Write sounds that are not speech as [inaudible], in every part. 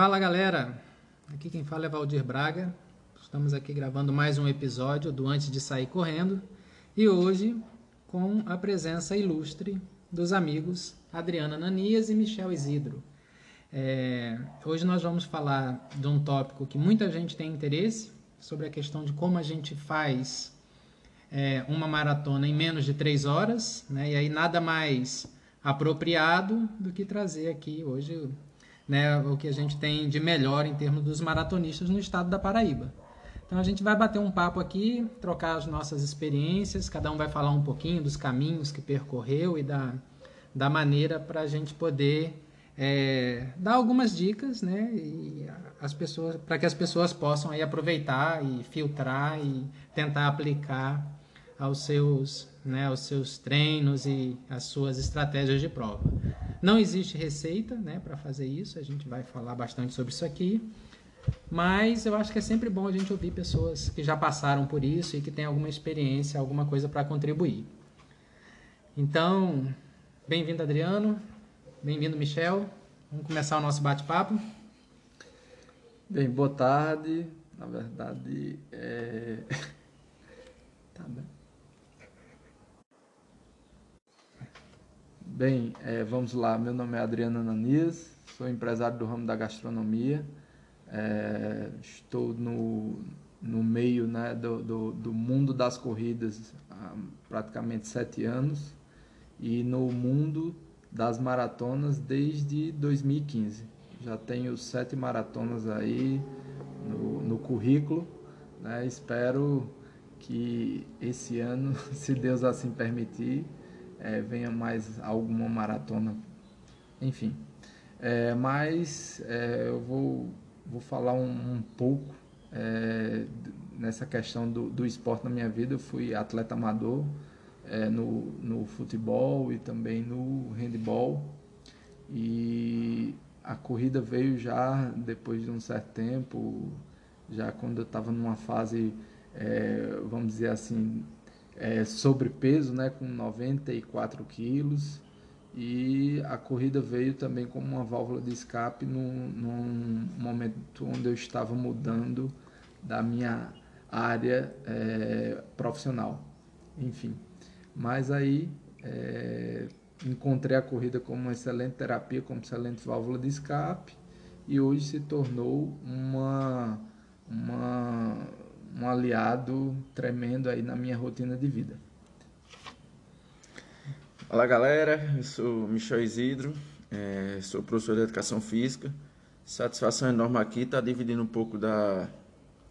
Fala galera, aqui quem fala é Valdir Braga. Estamos aqui gravando mais um episódio do Antes de Sair Correndo e hoje com a presença ilustre dos amigos Adriana Nanias e Michel Isidro. É, hoje nós vamos falar de um tópico que muita gente tem interesse sobre a questão de como a gente faz é, uma maratona em menos de três horas, né? E aí nada mais apropriado do que trazer aqui hoje né, o que a gente tem de melhor em termos dos maratonistas no estado da Paraíba. Então a gente vai bater um papo aqui, trocar as nossas experiências, cada um vai falar um pouquinho dos caminhos que percorreu e da, da maneira para a gente poder é, dar algumas dicas, né, e as pessoas para que as pessoas possam aí aproveitar e filtrar e tentar aplicar aos seus, né, aos seus treinos e às suas estratégias de prova. Não existe receita né, para fazer isso, a gente vai falar bastante sobre isso aqui, mas eu acho que é sempre bom a gente ouvir pessoas que já passaram por isso e que têm alguma experiência, alguma coisa para contribuir. Então, bem-vindo Adriano, bem-vindo Michel, vamos começar o nosso bate-papo. Bem, boa tarde, na verdade, é... [laughs] tá bem. Bem, é, vamos lá. Meu nome é Adriano Ananias, sou empresário do ramo da gastronomia. É, estou no, no meio né, do, do, do, mundo das corridas há praticamente sete anos e no mundo das maratonas desde 2015. Já tenho sete maratonas aí no, no currículo. Né? Espero que esse ano, [laughs] se Deus assim permitir, é, venha mais alguma maratona, enfim. É, mas é, eu vou, vou falar um, um pouco é, nessa questão do, do esporte na minha vida. Eu fui atleta amador é, no, no futebol e também no handball. E a corrida veio já depois de um certo tempo, já quando eu estava numa fase, é, vamos dizer assim, é, sobrepeso, né, com 94 quilos. E a corrida veio também como uma válvula de escape num, num momento onde eu estava mudando da minha área é, profissional. Enfim, mas aí é, encontrei a corrida como uma excelente terapia, como excelente válvula de escape e hoje se tornou uma, uma um aliado tremendo aí na minha rotina de vida. Olá galera, eu sou Michel Isidro, é, sou professor de Educação Física. Satisfação enorme aqui tá dividindo um pouco da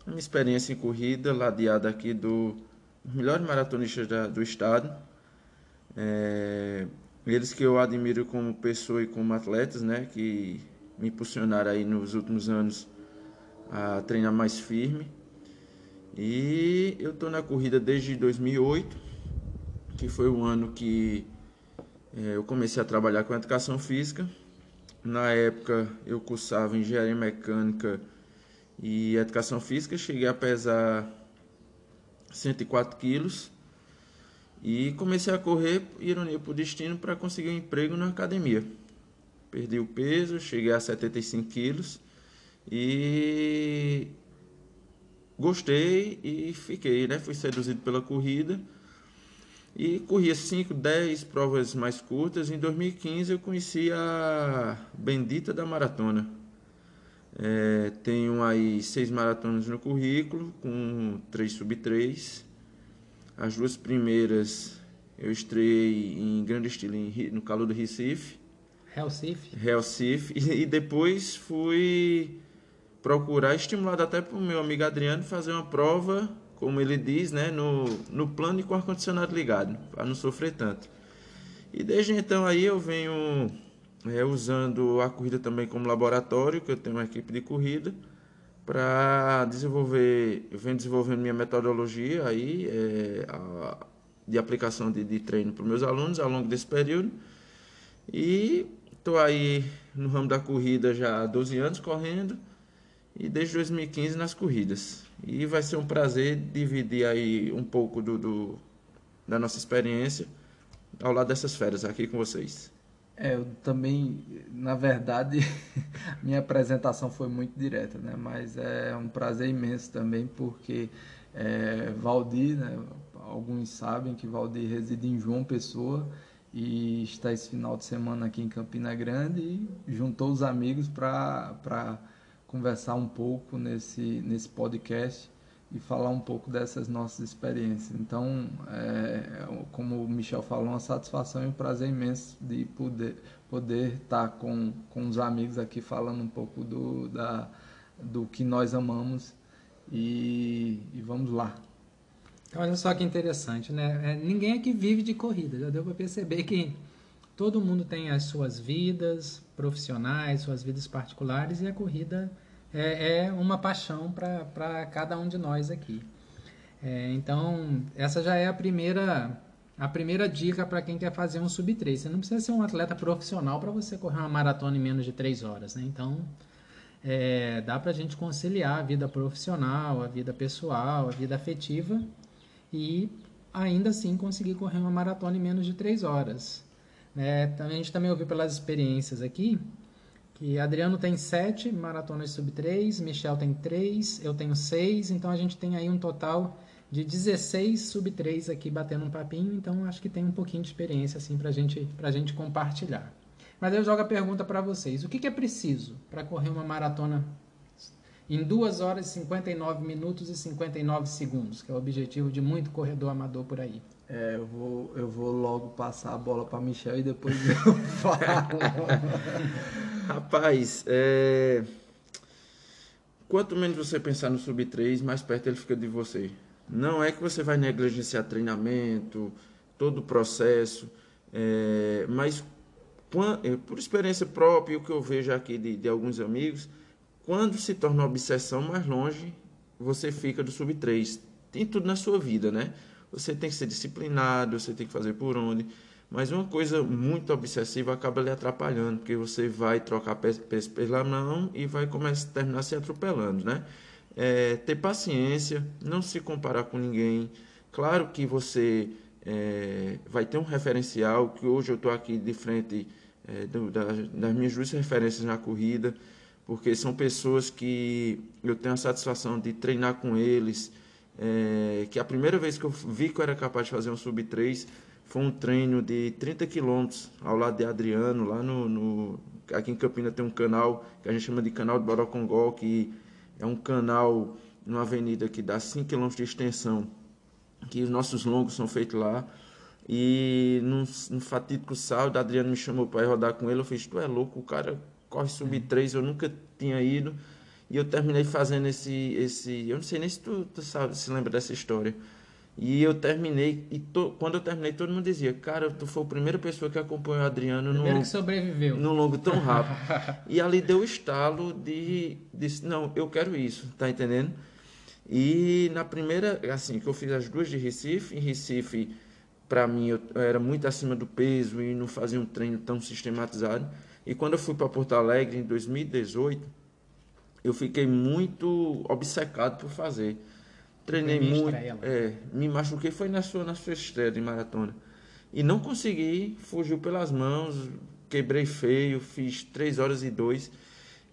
minha experiência em corrida, ladeada aqui do melhores maratonistas da, do estado. É, eles que eu admiro como pessoa e como atletas, né, que me impulsionaram aí nos últimos anos a treinar mais firme. E eu estou na corrida desde 2008, que foi o ano que é, eu comecei a trabalhar com educação física. Na época eu cursava engenharia mecânica e educação física, cheguei a pesar 104 quilos e comecei a correr, ironia por destino, para conseguir um emprego na academia. Perdi o peso, cheguei a 75 quilos e gostei e fiquei, né? Fui seduzido pela corrida e corria 5, 10 provas mais curtas. Em 2015 eu conheci a bendita da maratona. É, tenho aí seis maratonas no currículo, com 3 sub 3. As duas primeiras eu estreiei em grande estilo em, no calor do Recife. Recife. Recife. E, e depois fui procurar, estimulado até para o meu amigo Adriano, fazer uma prova, como ele diz, né, no, no plano e com ar-condicionado ligado, para não sofrer tanto. E desde então aí eu venho é, usando a corrida também como laboratório, que eu tenho uma equipe de corrida, para desenvolver, eu venho desenvolvendo minha metodologia aí, é, a, de aplicação de, de treino para meus alunos ao longo desse período. E estou aí no ramo da corrida já há 12 anos correndo e desde 2015 nas corridas. E vai ser um prazer dividir aí um pouco do, do da nossa experiência ao lado dessas férias aqui com vocês. É, eu também, na verdade, [laughs] minha apresentação foi muito direta, né? Mas é um prazer imenso também, porque é, Valdir, né? alguns sabem que Valdir reside em João Pessoa e está esse final de semana aqui em Campina Grande e juntou os amigos para conversar um pouco nesse, nesse podcast e falar um pouco dessas nossas experiências. Então, é, como o Michel falou, uma satisfação e um prazer imenso de poder poder estar com, com os amigos aqui falando um pouco do, da, do que nós amamos e, e vamos lá. Olha só que interessante, né? É, ninguém aqui vive de corrida, já deu para perceber que todo mundo tem as suas vidas profissionais, suas vidas particulares e a corrida é, é uma paixão para cada um de nós aqui. É, então, essa já é a primeira, a primeira dica para quem quer fazer um sub 3. Você não precisa ser um atleta profissional para você correr uma maratona em menos de 3 horas. Né? Então, é, dá para a gente conciliar a vida profissional, a vida pessoal, a vida afetiva e ainda assim conseguir correr uma maratona em menos de 3 horas. É, a gente também ouviu pelas experiências aqui que Adriano tem sete maratonas sub 3, Michel tem três, eu tenho seis, então a gente tem aí um total de 16 sub 3 aqui batendo um papinho, então acho que tem um pouquinho de experiência assim pra gente, pra gente compartilhar. Mas eu jogo a pergunta para vocês: o que, que é preciso para correr uma maratona em 2 horas, 59 minutos e 59 segundos, que é o objetivo de muito corredor amador por aí? É, eu vou, eu vou logo passar a bola para Michel e depois [laughs] eu falo. Rapaz, é... quanto menos você pensar no sub 3, mais perto ele fica de você. Não é que você vai negligenciar treinamento, todo o processo, é... mas é, por experiência própria, o que eu vejo aqui de, de alguns amigos, quando se torna obsessão mais longe, você fica do sub 3. Tem tudo na sua vida, né? Você tem que ser disciplinado, você tem que fazer por onde. Mas uma coisa muito obsessiva acaba lhe atrapalhando, porque você vai trocar pés pela mão e vai começar terminar se atropelando, né? É, ter paciência, não se comparar com ninguém. Claro que você é, vai ter um referencial, que hoje eu estou aqui de frente é, do, das, das minhas duas referências na corrida, porque são pessoas que eu tenho a satisfação de treinar com eles, é, que a primeira vez que eu vi que eu era capaz de fazer um sub 3 foi um treino de 30 quilômetros ao lado de Adriano, lá no, no, Aqui em Campina tem um canal que a gente chama de canal de Borocongol, que é um canal numa avenida que dá 5 quilômetros de extensão, que os nossos longos são feitos lá. E num, num fatídico sábado, Adriano me chamou para ir rodar com ele. Eu fiz: Tu é louco, o cara corre sub 3, eu nunca tinha ido. E eu terminei fazendo esse. esse eu não sei nem se tu, tu sabe, se lembra dessa história. E eu terminei, e to, quando eu terminei, todo mundo dizia, cara, tu foi a primeira pessoa que acompanhou o Adriano no que sobreviveu. no longo tão rápido. [laughs] e ali deu o estalo de, de, não, eu quero isso, tá entendendo? E na primeira, assim, que eu fiz as duas de Recife, em Recife, para mim, eu, eu era muito acima do peso e não fazia um treino tão sistematizado. E quando eu fui para Porto Alegre, em 2018, eu fiquei muito obcecado por fazer treinei muito, é, me machuquei foi na sua na sua estreia de maratona e não consegui, fugiu pelas mãos, quebrei feio, fiz 3 horas e 2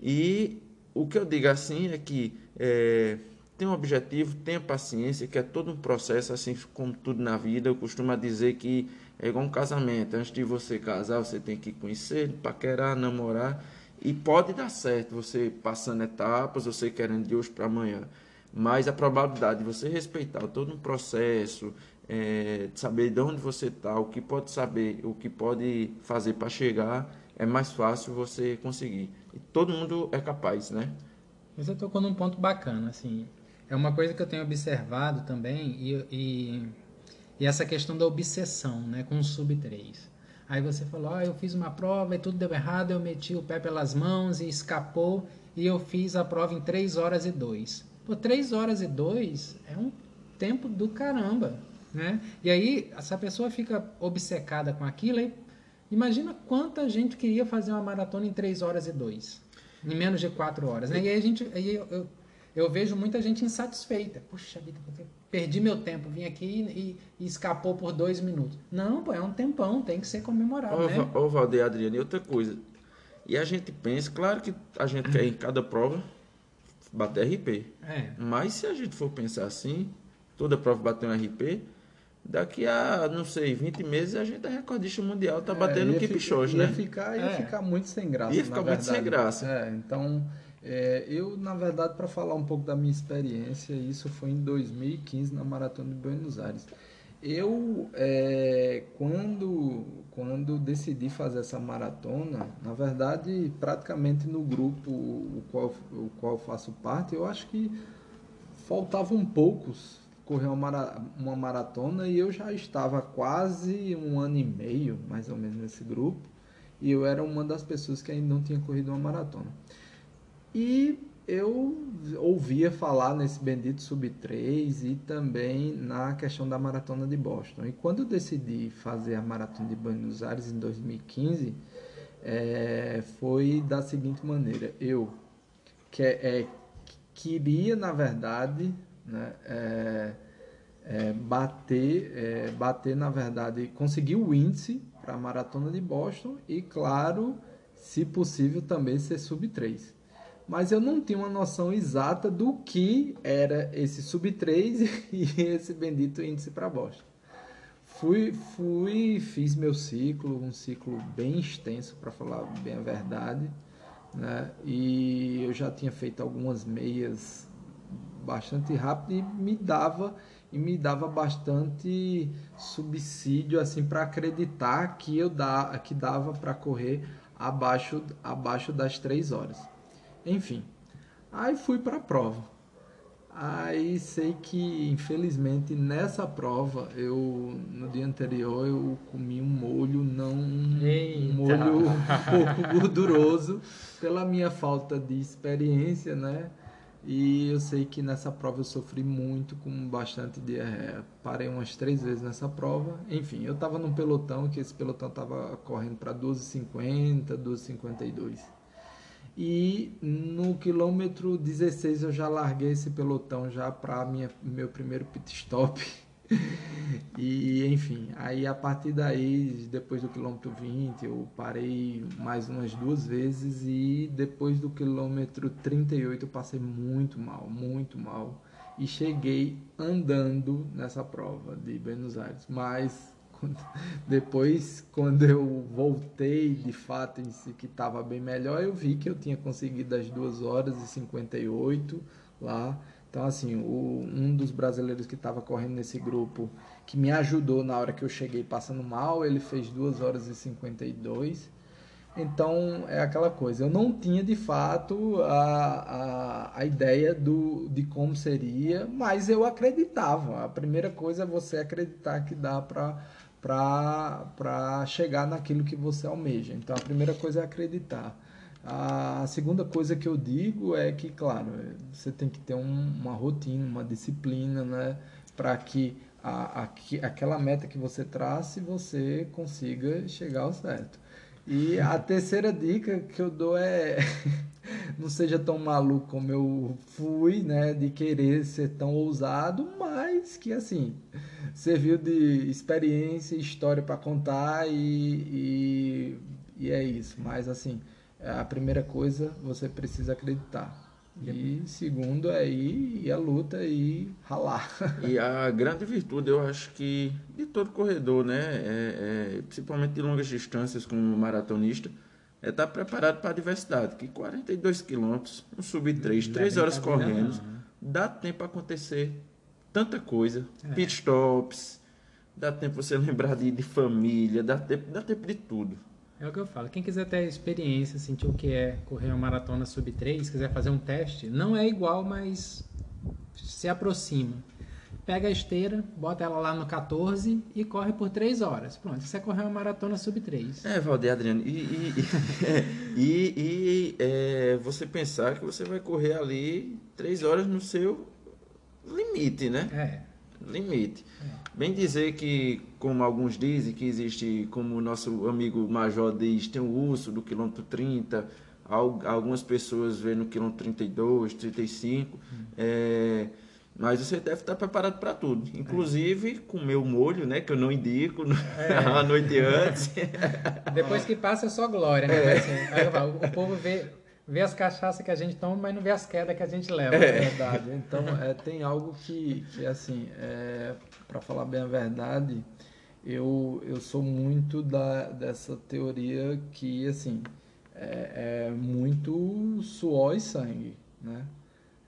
e o que eu digo assim é que é, tem um objetivo, tenha paciência, que é todo um processo, assim como tudo na vida. Eu costumo dizer que é igual um casamento. Antes de você casar, você tem que conhecer, paquerar, namorar. E pode dar certo você passando etapas, você querendo de hoje para amanhã mas a probabilidade de você respeitar todo um processo, é, saber de onde você está, o que pode saber, o que pode fazer para chegar, é mais fácil você conseguir. E todo mundo é capaz, né? Você tocou num ponto bacana, assim. É uma coisa que eu tenho observado também e, e, e essa questão da obsessão, né, com o sub 3. Aí você falou, ah, eu fiz uma prova e tudo deu errado, eu meti o pé pelas mãos e escapou e eu fiz a prova em 3 horas e 2. Pô, 3 horas e 2 é um tempo do caramba, né? E aí essa pessoa fica obcecada com aquilo e imagina quanta gente queria fazer uma maratona em 3 horas e 2, em menos de 4 horas, né? E aí a gente aí eu, eu, eu vejo muita gente insatisfeita. Puxa vida, perdi meu tempo, vim aqui e, e, escapou por dois minutos. Não, pô, é um tempão, tem que ser comemorado, ô, né? Ô, Valdeir Adriano, e outra coisa. E a gente pensa, claro que a gente quer em cada prova bater RP. É. Mas se a gente for pensar assim, toda prova bater um RP, daqui a, não sei, 20 meses a gente é recordista mundial, tá batendo é, keep shows, né? Ia ficar, ia é. ficar muito sem graça. Ia ficar muito sem graça. É, então, é, eu, na verdade, para falar um pouco da minha experiência, isso foi em 2015 na Maratona de Buenos Aires. Eu, é, quando, quando decidi fazer essa maratona, na verdade, praticamente no grupo o qual, o qual faço parte, eu acho que faltavam poucos correr uma, uma maratona e eu já estava quase um ano e meio, mais ou menos, nesse grupo, e eu era uma das pessoas que ainda não tinha corrido uma maratona. E eu ouvia falar nesse bendito sub 3 e também na questão da maratona de Boston. E quando eu decidi fazer a maratona de Buenos Aires em 2015, é, foi da seguinte maneira: eu que, é, queria, na verdade, né, é, é, bater, é, bater, na verdade, conseguir o índice para a maratona de Boston e, claro, se possível, também ser sub 3 mas eu não tinha uma noção exata do que era esse sub 3 [laughs] e esse bendito índice para Boston. Fui, fui, fiz meu ciclo, um ciclo bem extenso, para falar bem a verdade, né? E eu já tinha feito algumas meias bastante rápido e me dava e me dava bastante subsídio assim para acreditar que eu dá, que dava para correr abaixo abaixo das três horas. Enfim, aí fui para a prova. Aí sei que, infelizmente, nessa prova, eu no dia anterior eu comi um molho não Eita. um molho um pouco gorduroso pela minha falta de experiência, né? E eu sei que nessa prova eu sofri muito com bastante diarreia. Parei umas três vezes nessa prova. Enfim, eu estava num pelotão que esse pelotão estava correndo para 12,50, 12,52. E no quilômetro 16 eu já larguei esse pelotão já para meu primeiro pit stop. [laughs] e enfim, aí a partir daí, depois do quilômetro 20, eu parei mais umas duas vezes e depois do quilômetro 38 eu passei muito mal, muito mal. E cheguei andando nessa prova de Buenos Aires, mas [laughs] depois, quando eu voltei de fato em si, que estava bem melhor, eu vi que eu tinha conseguido as 2 horas e 58 lá. Então, assim, o, um dos brasileiros que estava correndo nesse grupo, que me ajudou na hora que eu cheguei passando mal, ele fez 2 horas e 52. Então, é aquela coisa. Eu não tinha de fato a, a, a ideia do, de como seria, mas eu acreditava. A primeira coisa é você acreditar que dá para para chegar naquilo que você almeja. Então, a primeira coisa é acreditar. A segunda coisa que eu digo é que, claro, você tem que ter um, uma rotina, uma disciplina, né? Para que a, a, aquela meta que você trace, você consiga chegar ao certo. E a terceira dica que eu dou é [laughs] não seja tão maluco como eu fui, né, de querer ser tão ousado, mas que assim serviu de experiência, história para contar e, e, e é isso. Mas assim, a primeira coisa você precisa acreditar. E segundo ir à luta e ralar. [laughs] E a grande virtude, eu acho que de todo corredor, né? É, é, principalmente de longas distâncias como maratonista, é estar preparado para a adversidade. Que 42 quilômetros, um sub 3, 3 horas correndo, né? dá tempo para acontecer tanta coisa. É. Pit stops, dá tempo você lembrar de, de família, dá tempo, dá tempo de tudo. É o que eu falo. Quem quiser ter experiência, sentir o que é correr uma maratona sub 3, quiser fazer um teste, não é igual, mas se aproxima. Pega a esteira, bota ela lá no 14 e corre por 3 horas. Pronto, você correr uma maratona sub 3. É, Valdir Adriano. E, e, [laughs] e, e é, você pensar que você vai correr ali 3 horas no seu limite, né? É limite. É. Bem dizer que, como alguns dizem, que existe, como o nosso amigo Major diz, tem o urso do quilômetro 30, algumas pessoas vendo no quilômetro 32, 35. Hum. É, mas você deve estar preparado para tudo, inclusive com meu molho, né, que eu não indico é. [laughs] a noite antes. [laughs] Depois que passa é só glória, né? É. Assim, o povo vê, vê as cachaças que a gente toma, mas não vê as quedas que a gente leva. É verdade. Então, [laughs] é, tem algo que, que assim, é, para falar bem a verdade, eu, eu sou muito da, dessa teoria que, assim, é, é muito suor e sangue, né?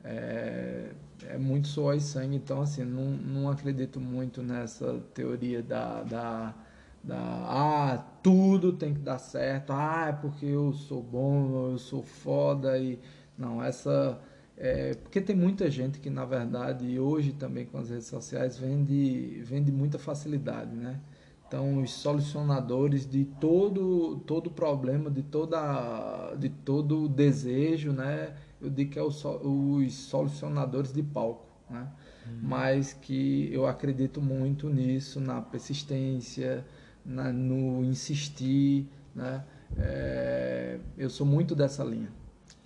É, é muito suor e sangue, então assim, não, não acredito muito nessa teoria da, da, da ah, tudo tem que dar certo, ah, é porque eu sou bom, eu sou foda e não, essa é, porque tem muita gente que na verdade hoje também com as redes sociais vende vende muita facilidade, né? Então os solucionadores de todo todo problema, de toda de todo desejo, né? eu digo que é os, os solucionadores de palco, né? Uhum. Mas que eu acredito muito nisso, na persistência, na, no insistir, né? É, eu sou muito dessa linha.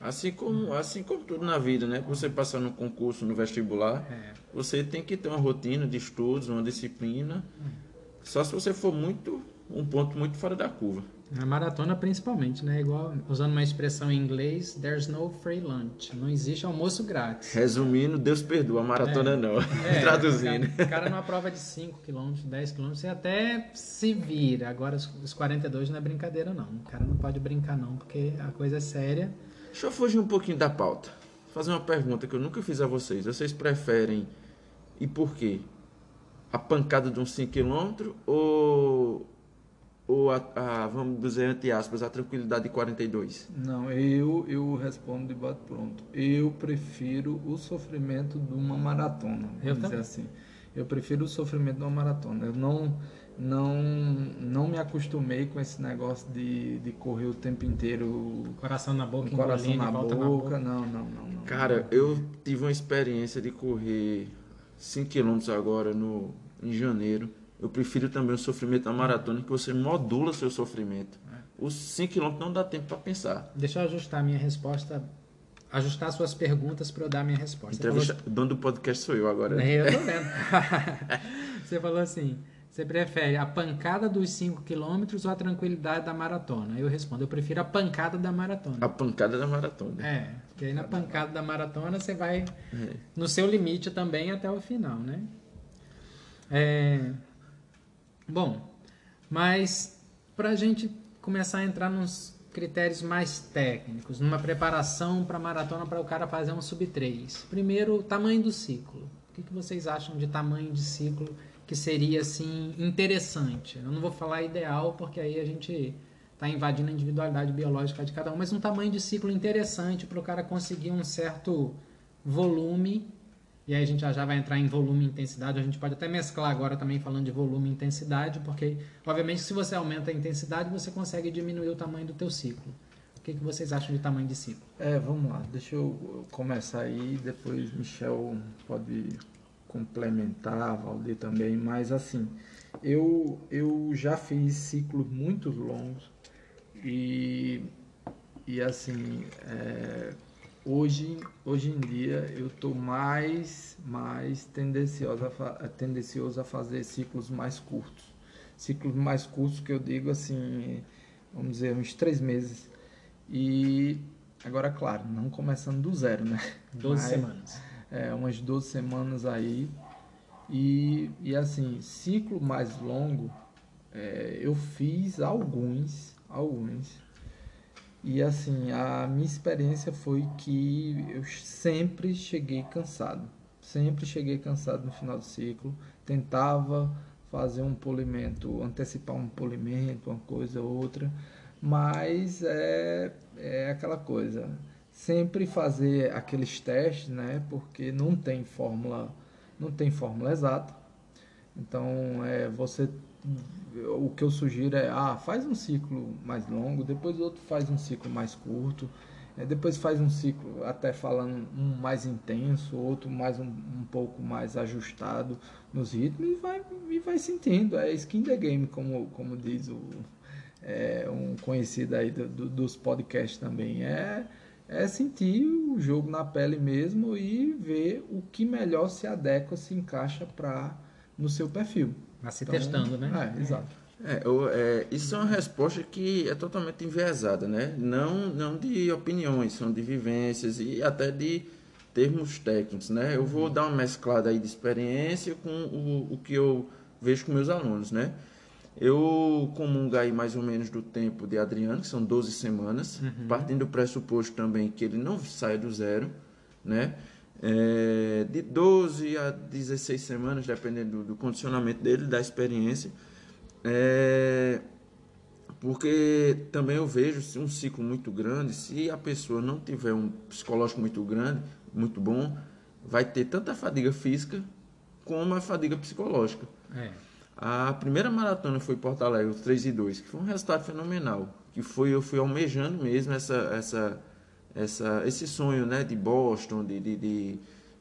Assim como, assim como tudo na vida, né? Você passar no concurso, no vestibular, é. você tem que ter uma rotina de estudos, uma disciplina. Só se você for muito um ponto muito fora da curva. Na maratona, principalmente, né? Igual, usando uma expressão em inglês, there's no free lunch. Não existe almoço grátis. Resumindo, Deus perdoa, a maratona é. não. [laughs] É, [laughs] Traduzindo. O cara, numa prova de 5 km, 10 km, você até se vira. Agora, os 42 não é brincadeira, não. O cara não pode brincar, não, porque a coisa é séria. Deixa eu fugir um pouquinho da pauta. Fazer uma pergunta que eu nunca fiz a vocês. Vocês preferem, e por quê? A pancada de uns 5 km ou ou a, a, vamos dizer entre aspas, a tranquilidade de 42? Não, eu, eu respondo de bate pronto. Eu prefiro o sofrimento de uma maratona, eu dizer assim. Eu prefiro o sofrimento de uma maratona. Eu não não não me acostumei com esse negócio de, de correr o tempo inteiro coração na boca, coração na boca. na boca. Não, não, não, não. Cara, eu tive uma experiência de correr 5 km agora no em janeiro eu prefiro também o sofrimento da maratona, que você modula seu sofrimento. É. Os 5 km não dá tempo para pensar. Deixa eu ajustar a minha resposta, ajustar suas perguntas para eu dar a minha resposta. Entrevista, falou... dono do podcast sou eu agora. É, eu tô [laughs] vendo. [laughs] você falou assim, você prefere a pancada dos 5 km ou a tranquilidade da maratona? Eu respondo, eu prefiro a pancada da maratona. A pancada da maratona. É, porque aí na pancada da maratona você vai é. no seu limite também até o final, né? É... Bom, mas para a gente começar a entrar nos critérios mais técnicos, numa preparação para maratona para o cara fazer um sub 3. Primeiro, tamanho do ciclo. O que, que vocês acham de tamanho de ciclo que seria assim interessante? Eu não vou falar ideal porque aí a gente está invadindo a individualidade biológica de cada um, mas um tamanho de ciclo interessante para o cara conseguir um certo volume e aí a gente já, vai entrar em volume e intensidade. A gente pode até mesclar agora também falando de volume e intensidade, porque obviamente se você aumenta a intensidade, você consegue diminuir o tamanho do teu ciclo. O que, que vocês acham de tamanho de ciclo? É, vamos lá. Deixa eu começar aí, depois Michel pode complementar, Valdir também, mas assim, eu, eu já fiz ciclos muito longos e, e assim, é, hoje, hoje em dia eu estou mais, mais tendencioso a, tendencioso a fazer ciclos mais curtos. Ciclos mais curtos que eu digo assim, vamos dizer, uns três meses. E agora, claro, não começando do zero, né? 12 semanas. É, umas 12 semanas aí. E, e assim, ciclo mais longo, é, eu fiz alguns, alguns, e assim, a minha experiência foi que eu sempre cheguei cansado. Sempre cheguei cansado no final do ciclo. Tentava fazer um polimento, antecipar um polimento, uma coisa ou outra. Mas é, é aquela coisa. Sempre fazer aqueles testes, né? Porque não tem fórmula, não tem fórmula exata. Então, é, você o que eu sugiro é, ah, faz um ciclo mais longo, depois outro faz um ciclo mais curto, é, depois faz um ciclo até falando um mais intenso, outro mais um, um pouco mais ajustado nos ritmos e vai, e vai sentindo. É skin the game, como, como diz o, é, um conhecido aí do, do, dos podcasts também. É, é sentir o jogo na pele mesmo e ver o que melhor se adequa, se encaixa para no seu perfil. Mas se então, testando, né? É, exato. É, é, isso é uma resposta que é totalmente enviesada, né? Não, não de opiniões, são de vivências e até de termos técnicos, né? Eu vou dar uma mesclada aí de experiência com o, o que eu vejo com meus alunos, né? Eu comungo aí mais ou menos do tempo de Adriano, que são 12 semanas, uhum. partindo do pressuposto também que ele não sai do zero, né? É, de 12 a 16 semanas, dependendo do, do condicionamento dele, da experiência. É, porque também eu vejo um ciclo muito grande, se a pessoa não tiver um psicológico muito grande, muito bom, vai ter tanta fadiga física como a fadiga psicológica. É. A primeira maratona foi Porto Alegre, os 3 e 2, que foi um resultado fenomenal, que foi eu fui almejando mesmo essa, essa, essa, esse sonho né, de Boston, de, de, de,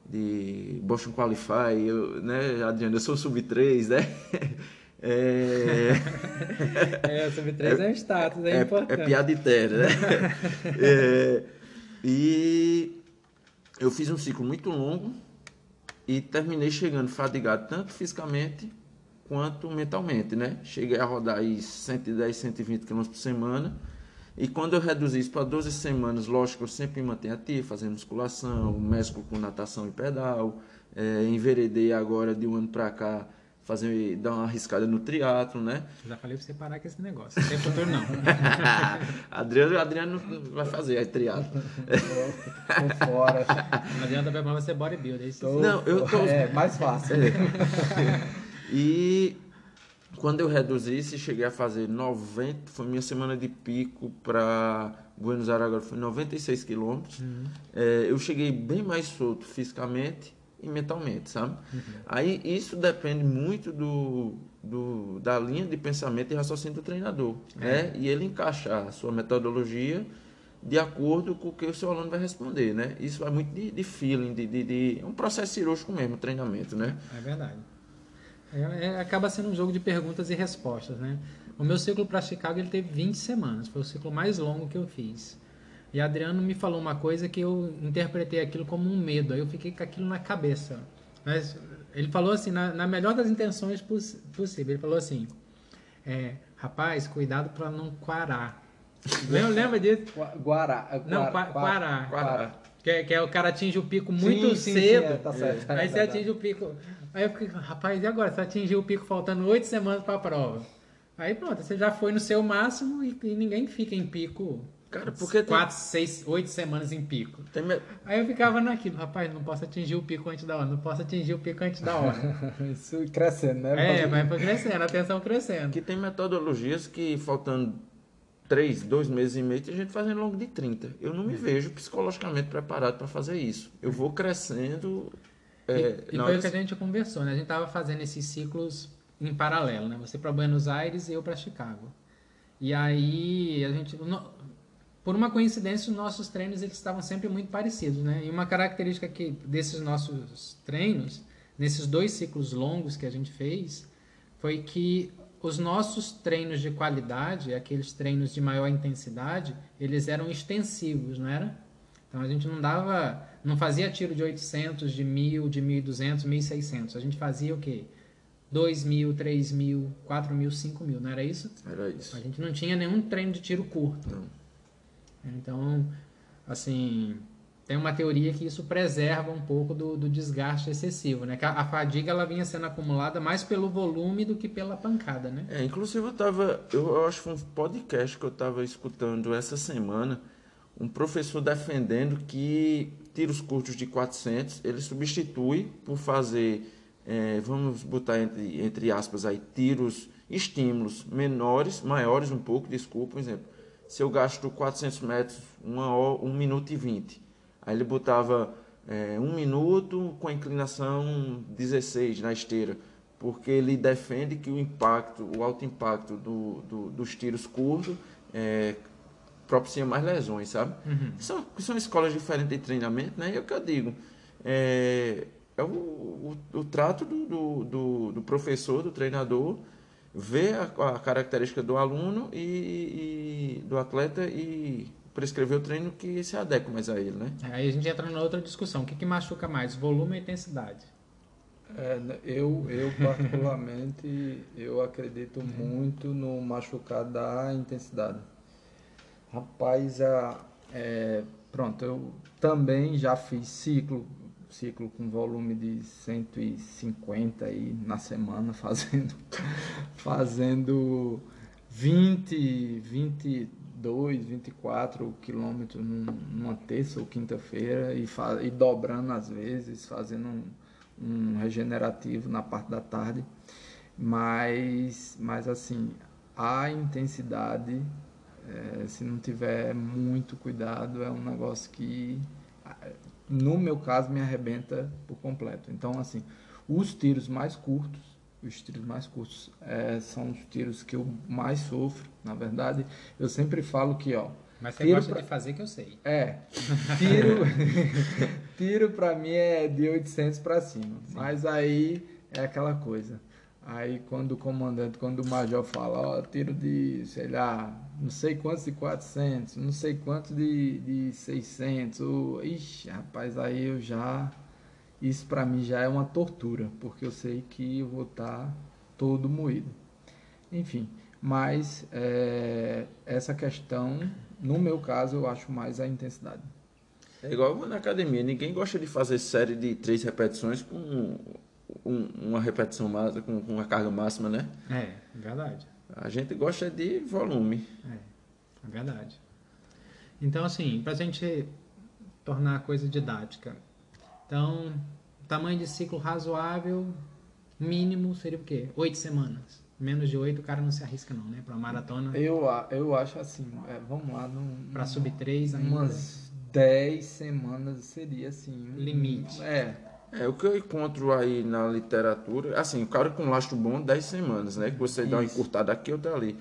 de Boston Qualify, eu, né, Adriano, eu sou sub-3, né? [laughs] É, [laughs] é sub-3 é, é um status, é, é importante. É piada inteira, né? [laughs] é, e eu fiz um ciclo muito longo e terminei chegando fadigado tanto fisicamente quanto mentalmente, né? Cheguei a rodar aí 110, 120 km por semana. E quando eu reduzi isso para 12 semanas, lógico, eu sempre me mantenho ativo, fazendo musculação, mesclo com natação e pedal. É, enveredei agora de um ano para cá fazer, dar uma arriscada no triatlo, né? Já falei pra você parar com esse negócio. Não tem futuro, não. [laughs] Adriano, Adriano vai fazer é triatlo. Tô fora. Não adianta pra você bodybuilder. Isso tô, não, eu tô... É, mais fácil. É. [laughs] e quando eu reduzi isso, cheguei a fazer 90, foi minha semana de pico para Buenos Aires agora, foi 96 quilômetros. Uhum. É, eu cheguei bem mais solto fisicamente e mentalmente, sabe? Uhum. Aí isso depende muito do, do, da linha de pensamento e raciocínio do treinador, é. né? E ele encaixar a sua metodologia de acordo com o que o seu aluno vai responder, né? Isso vai muito de, de feeling, de, de, de, é um processo cirúrgico mesmo, treinamento, né? É verdade. É, é, acaba sendo um jogo de perguntas e respostas, né? O meu ciclo para Chicago ele teve 20 semanas, foi o ciclo mais longo que eu fiz. E Adriano me falou uma coisa que eu interpretei aquilo como um medo. Aí eu fiquei com aquilo na cabeça. Mas ele falou assim, na, na melhor das intenções poss possível. Ele falou assim: é, rapaz, cuidado para não quarar. [laughs] lembra, lembra disso? Guará. Não, quarar. Quarar. Que, é, que é o cara atinge o pico muito sim, cedo. Sim, é, tá certo, aí é você atinge o pico. Aí eu fiquei, rapaz, e agora? Você atingiu o pico faltando oito semanas para a prova. Aí pronto, você já foi no seu máximo e, e ninguém fica em pico Cara, porque quatro, tem... seis, oito semanas em pico. Tem... Aí eu ficava naquilo, rapaz, não posso atingir o pico antes da hora, não posso atingir o pico antes da hora. [laughs] Isso crescendo, né? É, vai crescendo, a atenção crescendo. Que tem metodologias que faltando três, dois meses e meio, tem gente fazendo longo de 30. Eu não me vejo psicologicamente preparado para fazer isso. Eu vou crescendo. É, e, e foi o que a gente conversou, né? A gente estava fazendo esses ciclos em paralelo, né? Você para Buenos Aires e eu para Chicago. E aí a gente por uma coincidência, os nossos treinos eles estavam sempre muito parecidos, né? E uma característica que desses nossos treinos, nesses dois ciclos longos que a gente fez, foi que os nossos treinos de qualidade, aqueles treinos de maior intensidade, eles eram extensivos, não era? Então a gente não dava, não fazia tiro de 800, de 1000, de 1200, 1600. A gente fazia o quê? 2.000, 3.000, 4.000, 5.000, não era isso? Era isso. A gente não tinha nenhum treino de tiro curto. Não. Então, assim, tem uma teoria que isso preserva um pouco do, do desgaste excessivo, né? Que a, a, fadiga ela vinha sendo acumulada mais pelo volume do que pela pancada, né? É, inclusive eu tava, eu, eu acho que foi um podcast que eu estava escutando essa semana, um professor defendendo que tiros curtos de 400 ele substitui por fazer, é, vamos botar entre, entre aspas aí, tiros, estímulos menores, maiores um pouco, desculpa, por exemplo se eu gasto 400 metros, uma hora, 1 minuto e 20. Aí ele botava é, 1 minuto com a inclinação 16 na esteira, porque ele defende que o impacto, o alto impacto do, do, dos tiros curtos é, propicia mais lesões, sabe? Uhum. São, são escolas diferentes de treinamento, né? E é o que eu digo. É, é o, o, o trato do, do, do, do professor, do treinador, ver a, a característica do aluno e, e, do atleta e prescrever o treino que se adequa mais a ele, né? Aí a gente entra na outra discussão. O que, que machuca mais, volume ou intensidade? É, eu, eu particularmente, [laughs] eu acredito Uhum. muito no machucar da intensidade. Rapaz, a, é, pronto, eu também já fiz ciclo, ciclo com volume de 150 aí na semana, [laughs] fazendo, fazendo 20, 22, 24 quilômetros num- numa terça ou quinta-feira e, fa- e dobrando às vezes, fazendo um, um regenerativo na parte da tarde. Mas, mas assim, a intensidade, eh, se não tiver muito cuidado, é um negócio que, no meu caso, me arrebenta por completo. Então, assim, os tiros mais curtos, os tiros mais curtos eh, são os tiros que eu mais sofro. Na verdade, eu sempre falo que, ó, Mas você gosta pra- de fazer que eu sei. é, tiro, [laughs] tiro pra mim é de 800 pra cima. Mas aí é aquela coisa. Aí quando o comandante, quando o major fala, ó, tiro de, sei lá, não sei quantos de 400, não sei quantos de, de 600, ou, ixi, rapaz, aí eu já, isso pra mim já é uma tortura, porque eu sei que eu vou estar todo moído. Enfim, mas é, essa questão, no meu caso, eu acho mais a intensidade. É igual na academia, ninguém gosta de fazer série de três repetições com um- uma repetição máxima, com, com uma carga máxima, né? É, verdade. A gente gosta de volume. É, é verdade. Então, assim, pra gente tornar a coisa didática. Então, tamanho de ciclo razoável, mínimo seria o quê? Oito semanas. Menos de oito o cara não se arrisca não, né? Pra maratona, Eu, a- eu acho assim, é, vamos lá, pra sub 3 ainda. umas 10 semanas seria assim. um- Limite. É, É, o que eu encontro aí na literatura, assim, o cara com lastro bom, 10 semanas, né? Que você dá uma Isso. encurtada aqui, outra ali.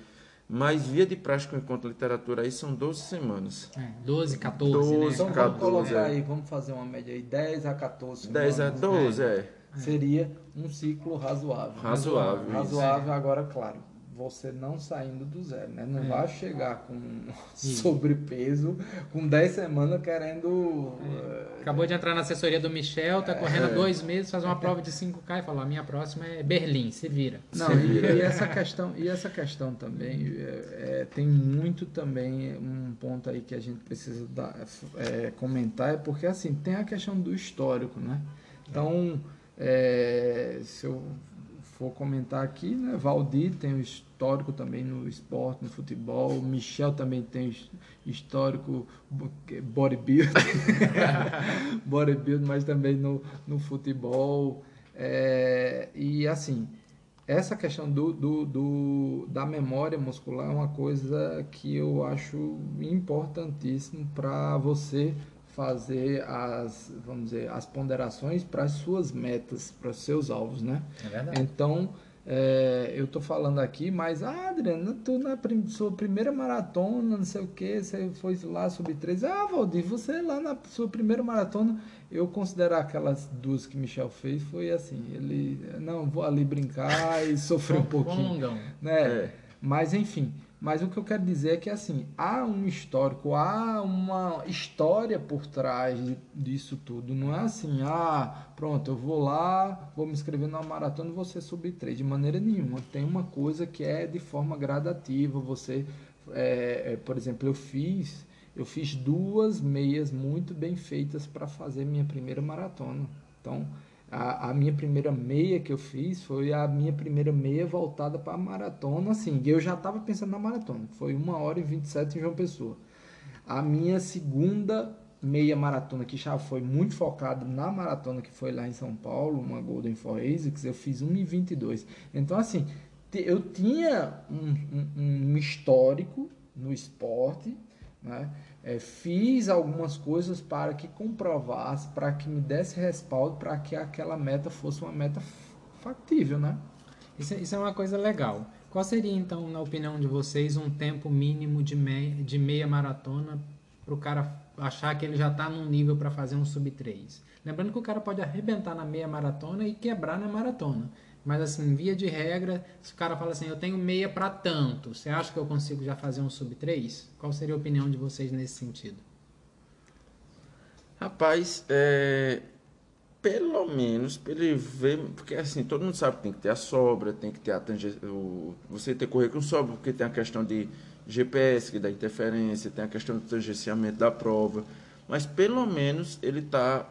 Mas via de prática eu encontro literatura aí são 12 semanas. É, 12, 14, 12, né? então vamos 14, colocar é. aí, vamos fazer uma média aí, 10 a 14 10 a semanas, 12, é. Seria um ciclo razoável. Razoável, isso. Razoável, agora, claro, você não saindo do zero, né? Não É. vai chegar com [laughs] sobrepeso, com 10 semanas querendo... eh, Acabou de entrar na assessoria do Michel, tá correndo dois meses, faz uma prova de 5K e falou: a minha próxima é Berlim, se vira. Não, e, e essa questão, e essa questão também é, é, tem muito também um ponto aí que a gente precisa dar, é, comentar é porque assim tem a questão do histórico, né? Então, é, se eu for comentar aqui, né, Valdir tem o histórico também no esporte, no futebol, Michel também tem his- histórico bo- bodybuilding, bodybuilding, [laughs] mas também no, no futebol. É, e assim, essa questão do, do, do- da memória muscular é uma coisa que eu acho importantíssimo para você fazer as, vamos dizer, as ponderações para as suas metas, para os seus alvos, né? É verdade. Então, é, eu tô falando aqui, mas, ah, Adriano, tu na prim- sua primeira maratona, não sei o que, você foi lá sub 13. Ah, Valdir, você lá na sua primeira maratona, eu considero aquelas duas que Michel fez, foi assim, ele, não, vou ali brincar e sofrer um pouquinho né? É. Mas enfim, mas o que eu quero dizer é que assim, há um histórico, há uma história por trás disso tudo. Não é assim, ah, pronto, eu vou lá, vou me inscrever numa maratona e vou ser sub 3. De maneira nenhuma. Tem uma coisa que é de forma gradativa. Você, é, é, por exemplo, eu fiz, eu fiz duas meias muito bem feitas para fazer minha primeira maratona. Então, a, a minha primeira meia que eu fiz foi a minha primeira meia voltada para a maratona, assim, e eu já estava pensando na maratona, foi 1 hora e 27 em João Pessoa. A minha segunda meia maratona, que já foi muito focada na maratona, que foi lá em São Paulo, uma Golden for ASICS, eu fiz 1 e 22. Então, assim, eu tinha um, um- um histórico no esporte, né? É, fiz algumas coisas para que comprovasse, para que me desse respaldo, para que aquela meta fosse uma meta factível, né? Isso, isso é uma coisa legal. Qual seria, então, na opinião de vocês, um tempo mínimo de meia, de meia maratona para o cara achar que ele já está num nível para fazer um sub 3? Lembrando que o cara pode arrebentar na meia maratona e quebrar na maratona. Mas assim, via de regra, se o cara fala assim, eu tenho meia para tanto, você acha que eu consigo já fazer um sub 3? Qual seria a opinião de vocês nesse sentido? Rapaz, é, pelo menos para ele ver, porque assim, todo mundo sabe que tem que ter a sobra, tem que ter a tangência, você ter correr com sobra, porque tem a questão de GPS que dá interferência, tem a questão do tangenciamento da prova, mas pelo menos ele está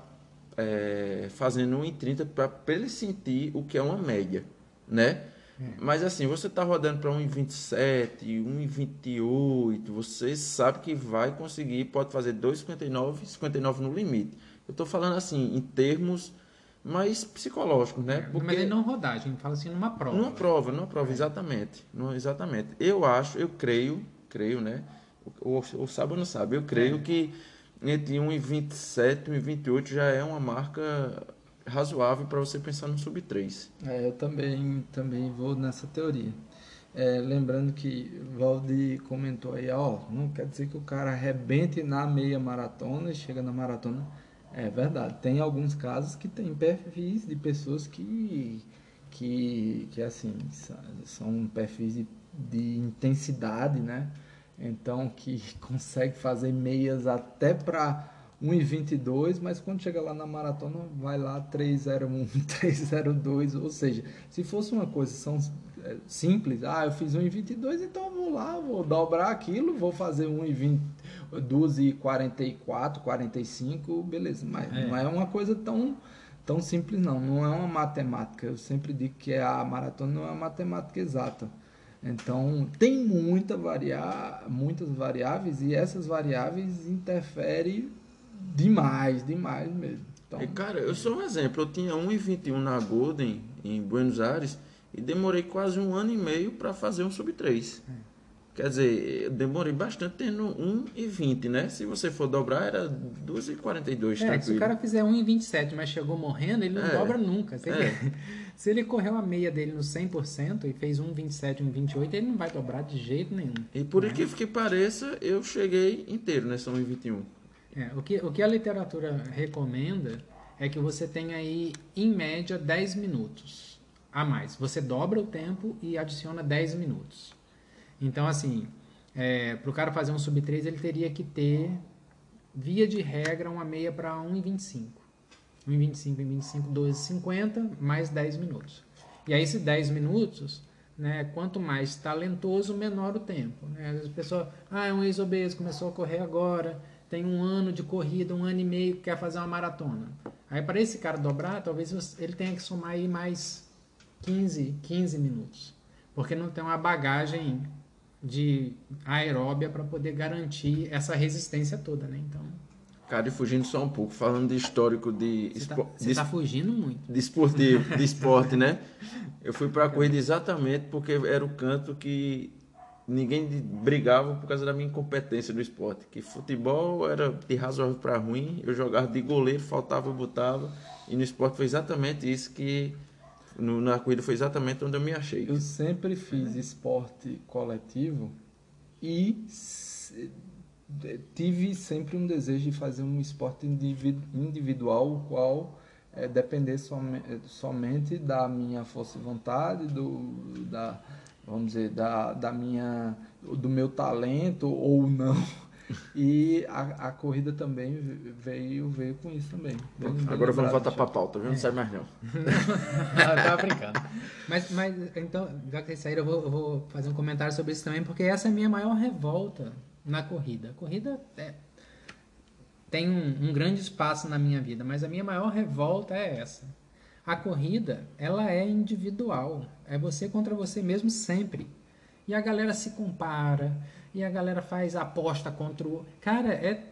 é, fazendo 1,30 para ele sentir o que é uma média, né? É. Mas assim, você está rodando para 1,27, 1,28, você sabe que vai conseguir, pode fazer 2,59, 59 no limite. Eu estou falando assim, em termos mais psicológicos, né? Porque... Mas é não rodagem, fala assim numa prova. Numa prova, numa prova, é. exatamente. Numa, exatamente. Eu acho, eu creio, creio, né? O, o, o sábado não sabe, eu creio é. que entre 1,27 e 1,28 já é uma marca razoável para você pensar no sub 3. É, eu também, também vou nessa teoria. É, lembrando que Valdi comentou aí, ó, não quer dizer que o cara arrebente na meia maratona e chega na maratona. É verdade, tem alguns casos que tem perfis de pessoas que, que, que assim, são perfis de, de intensidade, né? Então, que [laughs] consegue fazer meias até para 1,22, mas quando chega lá na maratona vai lá 3,01, 3,02, [laughs] ou seja, se fosse uma coisa são é, simples, ah, eu fiz 1,22, então eu vou lá, vou dobrar aquilo, vou fazer 1,20, 12,44, 45, beleza, mas é. não é uma coisa tão tão simples não, não é uma matemática. Eu sempre digo que a maratona não é uma matemática exata. Então, tem muita varia... muitas variáveis e essas variáveis interferem demais, demais mesmo. Então, e cara, eu sou um exemplo. Eu tinha 1,21 na Golden, em Buenos Aires, e demorei quase um ano e meio para fazer um sub 3. É. Quer dizer, eu demorei bastante tendo 1,20, né? Se você for dobrar, era 2,42. É, se o cara fizer 1,27, mas chegou morrendo, ele não é. dobra nunca. Se, é. Se ele correu a meia dele no 100% e fez 1,27, 1,28, ele não vai dobrar de jeito nenhum. E por né? que pareça, eu cheguei inteiro nessa 1,21. É, o, que, o que a literatura recomenda é que você tenha aí, em média, 10 minutos a mais. Você dobra o tempo e adiciona 10 minutos. Então, assim, é, para o cara fazer um sub 3, ele teria que ter, via de regra, uma meia para 1,25. 1,25, 1,25, 12,50, mais 10 minutos. E aí, esses 10 minutos, né, quanto mais talentoso, menor o tempo. Né? Às vezes a pessoa, ah, é um ex-obeso, começou a correr agora, tem um ano de corrida, um ano e meio, quer fazer uma maratona. Aí, para esse cara dobrar, talvez ele tenha que somar aí mais 15, 15 minutos. Porque não tem uma bagagem de aeróbia para poder garantir essa resistência toda, né? Então. Cara, e fugindo só um pouco, falando de histórico de. Você está de, tá fugindo muito. De esportivo, de esporte, né? Eu fui para a corrida exatamente porque era o canto que ninguém brigava por causa da minha incompetência no esporte. Que futebol era de razoável para ruim, eu jogava de goleiro, faltava, eu botava. E no esporte foi exatamente isso que no, na corrida foi exatamente onde eu me achei. Eu sempre fiz esporte coletivo e tive sempre um desejo de fazer um esporte individual, o qual é, depender somente, somente da minha força e vontade, do, da, vamos dizer, da, da minha, do meu talento ou não. [laughs] E a, a corrida também veio, veio com isso também. Bem, Agora vamos voltar para a pauta, viu? Não é. sai mais não. [laughs] não tava brincando. Mas, mas então, já que vocês saíram, eu vou, eu vou fazer um comentário sobre isso também, porque essa é a minha maior revolta na corrida. A corrida é, tem um, um grande espaço na minha vida, mas a minha maior revolta é essa. A corrida, ela é individual. É você contra você mesmo sempre. E a galera se compara e a galera faz aposta contra o. Cara, é,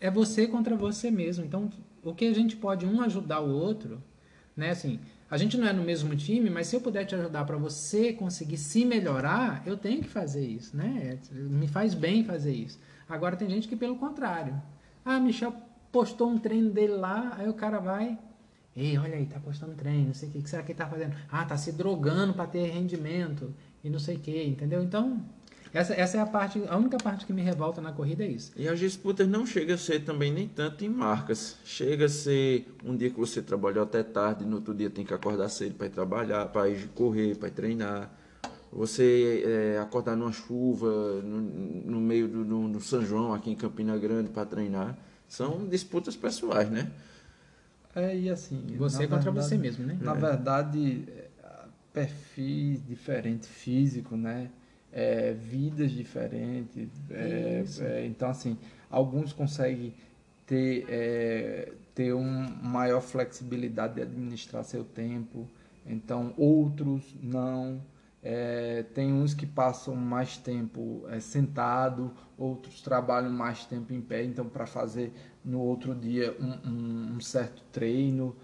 é você contra você mesmo. Então, o que a gente pode um ajudar o outro, né? Assim, a gente não é no mesmo time, mas se eu puder te ajudar para você conseguir se melhorar, eu tenho que fazer isso, né? Me faz bem fazer isso. Agora tem gente que pelo contrário. Ah, Michel postou um treino dele lá, aí o cara vai, ei, olha aí, tá postando treino, não sei o que, o que será que ele tá fazendo? Ah, tá se drogando para ter rendimento e não sei o que, entendeu? Então, Essa, essa é a parte, a única parte que me revolta na corrida é isso. E as disputas não chegam a ser também nem tanto em marcas. Chega a ser um dia que você trabalhou até tarde, no outro dia tem que acordar cedo para ir trabalhar, para ir correr, para ir treinar. Você é, acordar numa chuva, no, no meio do no, no São João, aqui em Campina Grande, para treinar. São disputas pessoais, né? É, e assim. Você na contra verdade- você mesmo, né? Na É. verdade, é, perfis diferentes físico, né? É, vidas diferentes. é, é, então, assim, alguns conseguem ter, é, ter um maior flexibilidade de administrar seu tempo, então outros não. É, tem uns que passam mais tempo é, sentado, outros trabalham mais tempo em pé, então para fazer no outro dia um, um- um certo treino.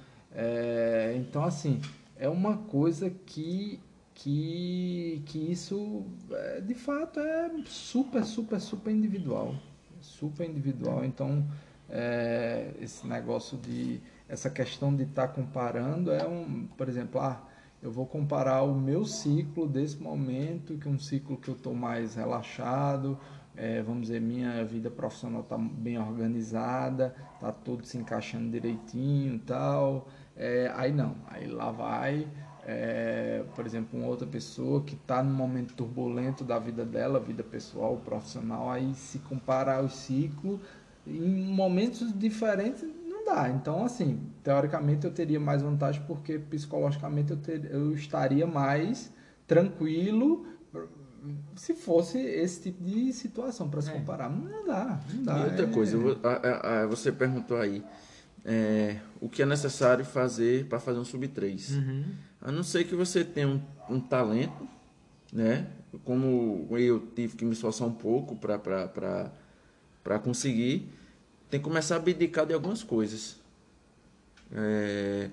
Então assim é uma coisa que que, que isso é, de fato é super super super individual, super individual. Então é, esse negócio de essa questão de estar comparando é um, por exemplo, ah, eu vou comparar o meu ciclo desse momento, que é um ciclo que eu estou mais relaxado, é, vamos dizer, minha vida profissional está bem organizada, está tudo se encaixando direitinho tal. É, aí não, aí lá vai, é, por exemplo, uma outra pessoa que está num momento turbulento da vida dela, vida pessoal, profissional, aí se comparar os ciclos em momentos diferentes não dá. Então, assim, teoricamente eu teria mais vantagem porque psicologicamente eu, ter, eu estaria mais tranquilo se fosse esse tipo de situação para se É. comparar. Não dá, não dá. E outra é- coisa, você perguntou aí é, o que é necessário fazer para fazer um sub-3. Uhum. A não ser que você tenha um, um talento, né? Como eu tive que me esforçar um pouco para conseguir, tem que começar a abdicar de algumas coisas. É,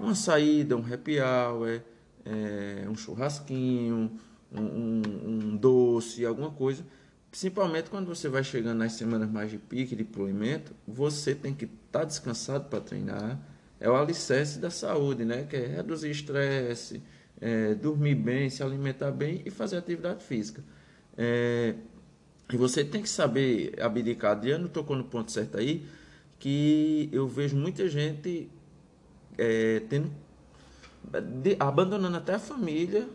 uma saída, um happy hour, é, um churrasquinho, um, um- um doce, alguma coisa. Principalmente quando você vai chegando nas semanas mais de pique, de polimento, você tem que estar descansado para treinar. É o alicerce da saúde, né? Que é reduzir estresse, é, dormir bem, se alimentar bem e fazer atividade física. É, e você tem que saber abdicar. Adriano tocou no ponto certo aí, que eu vejo muita gente é, tendo, de- abandonando até a família,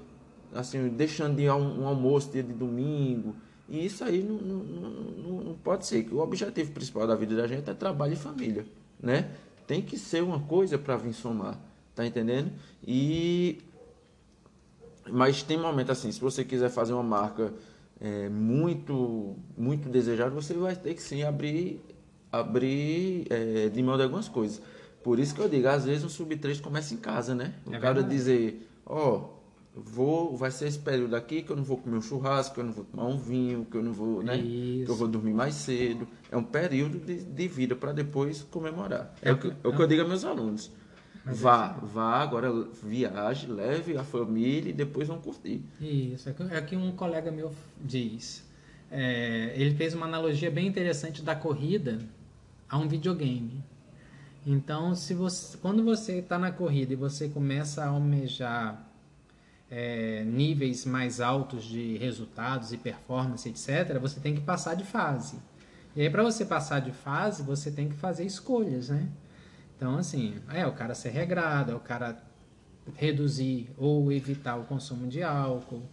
assim, deixando de um, um almoço dia de domingo. E isso aí não, não, não, não- pode ser. O objetivo principal da vida da gente é trabalho e família, né? Tem que ser uma coisa para vir somar, tá entendendo? E mas tem momento assim, se você quiser fazer uma marca é, muito muito desejada, você vai ter que sim abrir abrir é, de mão de algumas coisas. Por isso que eu digo, às vezes um sub-3 começa em casa, né? O É cara dizer, ó, vou, vai ser esse período aqui que eu não vou comer um churrasco, que eu não vou tomar um vinho, que eu não vou, né? Que Isso. eu vou dormir mais cedo. É um período de, de vida para depois comemorar. É, É o que, é o que eu digo aos meus alunos. Vá, vá, agora viaje, leve a família e depois vão curtir. Isso, é que, é que um colega meu diz. É, ele fez uma analogia bem interessante da corrida a um videogame. Então, se você, quando você está na corrida e você começa a almejar é, níveis mais altos de resultados e performance, etc., você tem que passar de fase. E aí, para você passar de fase, você tem que fazer escolhas, né? Então, assim, é o cara ser regrado, é o cara reduzir ou evitar o consumo de álcool,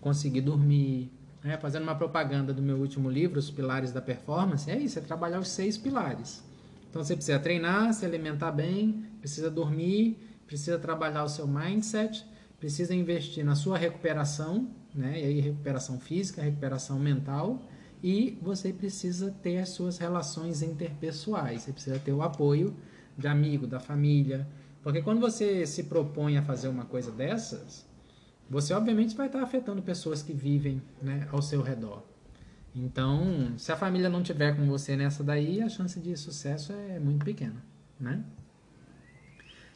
conseguir dormir. Né? Fazendo uma propaganda do meu último livro, Os Pilares da Performance, é isso, é trabalhar os seis pilares. Então você precisa treinar, se alimentar bem, precisa dormir, precisa trabalhar o seu mindset, precisa investir na sua recuperação, né? e aí recuperação física, recuperação mental, e você precisa ter as suas relações interpessoais, você precisa ter o apoio de amigo, da família, porque quando você se propõe a fazer uma coisa dessas, você obviamente vai estar afetando pessoas que vivem né, ao seu redor. Então, se a família não tiver com você nessa daí, a chance de sucesso é muito pequena, né?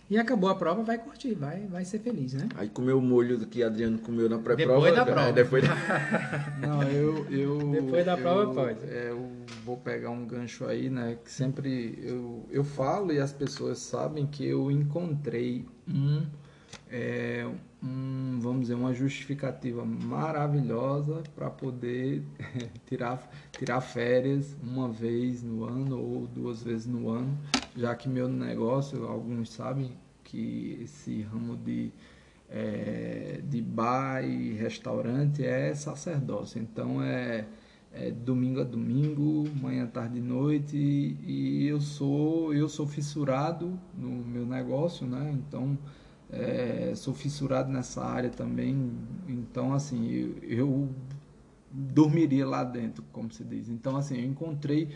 E acabou a prova, vai curtir, vai, vai ser feliz, né? Aí comeu o molho do que Adriano comeu na pré-prova. Depois da é, prova. depois da- [laughs] Não, eu, eu Depois da eu- prova pode. é, eu vou pegar um gancho aí, né? Que sempre eu, eu falo e as pessoas sabem que eu encontrei um, é, vamos dizer, uma justificativa maravilhosa para poder [laughs] tirar, tirar férias uma vez no ano ou duas vezes no ano, já que meu negócio, alguns sabem que esse ramo de, é, de bar e restaurante é sacerdócio, então é, é domingo a domingo, manhã, tarde e noite, e, e eu sou eu sou fissurado no meu negócio, né? Então é, sou fissurado nessa área também, então assim, eu, eu, dormiria lá dentro, como se diz. Então assim, eu encontrei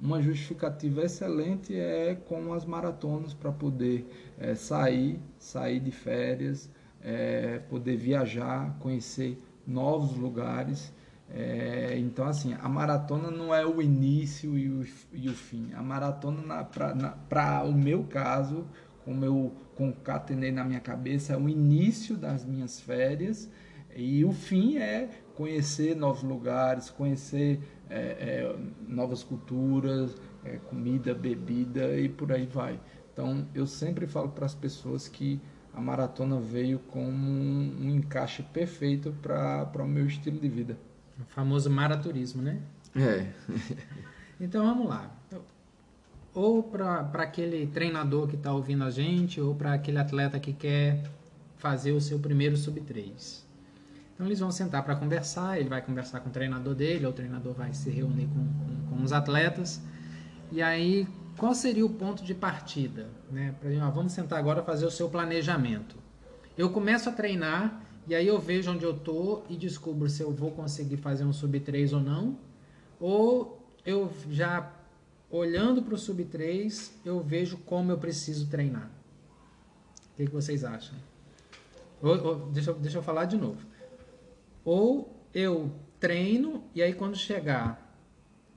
uma justificativa excelente é com as maratonas para poder é, sair, sair de férias, é, poder viajar, conhecer novos lugares. É, então assim, a maratona não é o início e o, e o fim. A maratona para o meu caso como eu concatenei na minha cabeça, é o início das minhas férias e o fim é conhecer novos lugares, conhecer é, é, novas culturas, é, comida, bebida e por aí vai. Então eu sempre falo para as pessoas que a maratona veio como um, um encaixe perfeito para o meu estilo de vida. O famoso maraturismo, né? É. então vamos lá ou para aquele treinador que está ouvindo a gente, ou para aquele atleta que quer fazer o seu primeiro sub-3. Então eles vão sentar para conversar, ele vai conversar com o treinador dele, ou o treinador vai se reunir com, com, com os atletas. E aí, qual seria o ponto de partida? Né? Pra, vamos sentar agora fazer o seu planejamento. Eu começo a treinar e aí eu vejo onde eu tô e descubro se eu vou conseguir fazer um sub-3 ou não. Ou eu já olhando para o sub 3, eu vejo como eu preciso treinar. O que, que vocês acham? Ou, ou, deixa, deixa eu falar de novo. Ou eu treino e aí quando chegar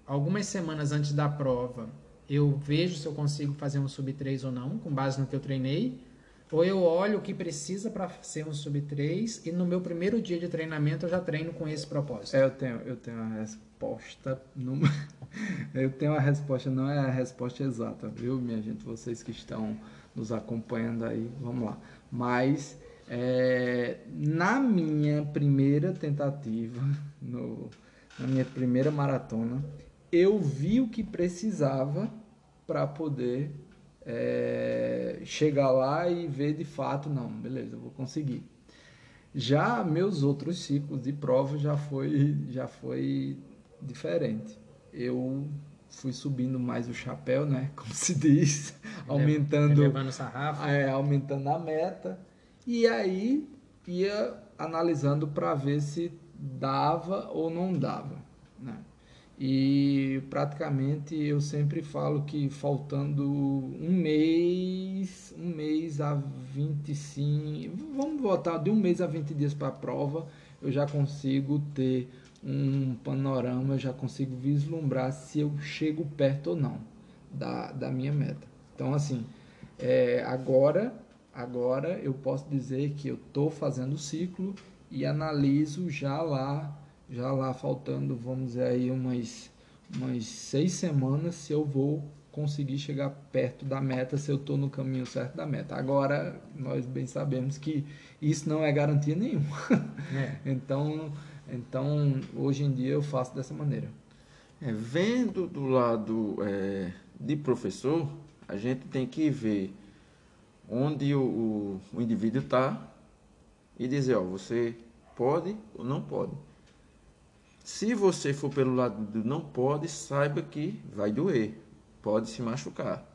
algumas semanas antes da prova, eu vejo se eu consigo fazer um sub 3 ou não, com base no que eu treinei. Ou eu olho o que precisa para ser um sub 3 e no meu primeiro dia de treinamento eu já treino com esse propósito. É, eu tenho, eu tenho a resposta. No... [laughs] [laughs] eu tenho a resposta, não é a resposta exata, viu, minha gente? Vocês que estão nos acompanhando aí, vamos lá. Mas é, na minha primeira tentativa, [laughs] no, na minha primeira maratona, eu vi o que precisava para poder é, chegar lá e ver de fato, não, beleza, eu vou conseguir. Já meus outros ciclos de prova já foi, já foi diferente. Eu fui subindo mais o chapéu, né, [laughs] como se diz, aumentando, sarrafo. É, aumentando a meta e aí ia analisando para ver se dava ou não dava, né? E praticamente eu sempre falo que faltando um mês, um mês a 25, vamos voltar de um mês a 20 dias para a prova, eu já consigo ter um panorama, eu já consigo vislumbrar se eu chego perto ou não da, da minha meta. Então, assim, é, agora, agora eu posso dizer que eu estou fazendo o ciclo e analiso já lá já lá faltando, vamos dizer aí, umas, umas seis semanas, se eu vou conseguir chegar perto da meta, se eu estou no caminho certo da meta. Agora, nós bem sabemos que isso não é garantia nenhuma. É. [laughs] então, então, hoje em dia eu faço dessa maneira. É, vendo do lado é, de professor, a gente tem que ver onde o, o, o indivíduo está e dizer, ó, você pode ou não pode. Se você for pelo lado do não pode, saiba que vai doer, pode se machucar.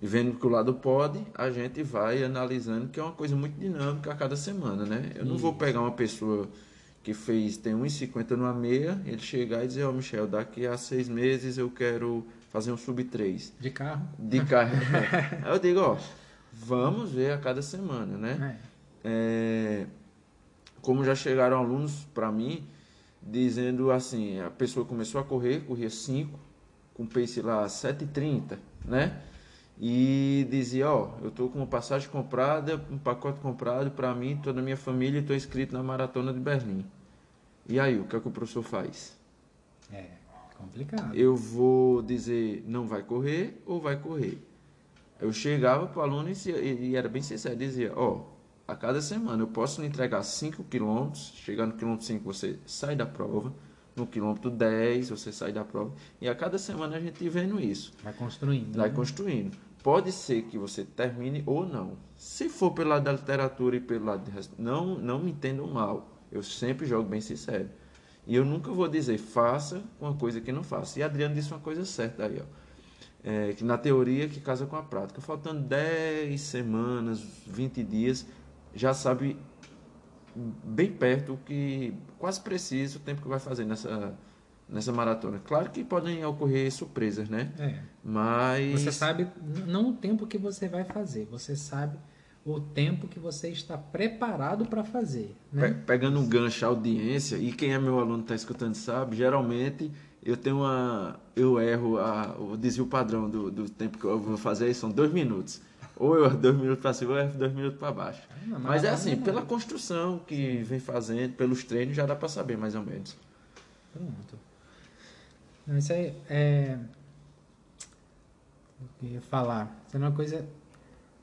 E vendo que o lado pode, a gente vai analisando, que é uma coisa muito dinâmica a cada semana, né? Eu não vou pegar uma pessoa que fez, tem 1,50 numa meia, ele chegar e dizer, ó oh, Michel, daqui a seis meses eu quero fazer um sub 3. De carro? De carro. [laughs] Aí eu digo, ó, vamos ver a cada semana, né? É. É, como já chegaram alunos para mim, dizendo assim, a pessoa começou a correr, corria 5, com pace lá 7,30, né? E dizia, ó, eu tô com uma passagem comprada, um pacote comprado para mim, toda a minha família, estou inscrito na maratona de Berlim. E aí, o que é que o professor faz? É, complicado. Eu vou dizer, não vai correr ou vai correr? Eu chegava para o aluno e, e, era bem sincero, dizia, ó, a cada semana eu posso lhe entregar 5 km, chegar no quilômetro 5 você sai da prova, no quilômetro 10 você sai da prova, e a cada semana a gente vendo isso. Vai construindo. Vai né? construindo. Pode ser que você termine ou não. Se for pelo lado da literatura e pelo lado de não, não me entendam mal. Eu sempre jogo bem sincero. E eu nunca vou dizer faça uma coisa que não faça. E Adriano disse uma coisa certa aí, ó. É, que na teoria que casa com a prática. Faltando 10 semanas, 20 dias, já sabe bem perto o que quase preciso o tempo que vai fazer nessa nessa maratona. Claro que podem ocorrer surpresas, né? É. Mas Você sabe não o tempo que você vai fazer, você sabe o tempo que você está preparado para fazer. Pe- Né? pegando um gancho audiência, e quem é meu aluno está escutando sabe, geralmente eu tenho uma. Eu erro a, o desvio padrão do, do tempo que eu vou fazer, são dois minutos. Ou eu [laughs] dois minutos para cima, ou eu dois minutos para baixo. Ah, mas Mas é assim, não. pela construção que vem fazendo, pelos treinos, já dá para saber mais ou menos. Pronto. Não, Isso aí é. O que eu ia falar? Isso é uma coisa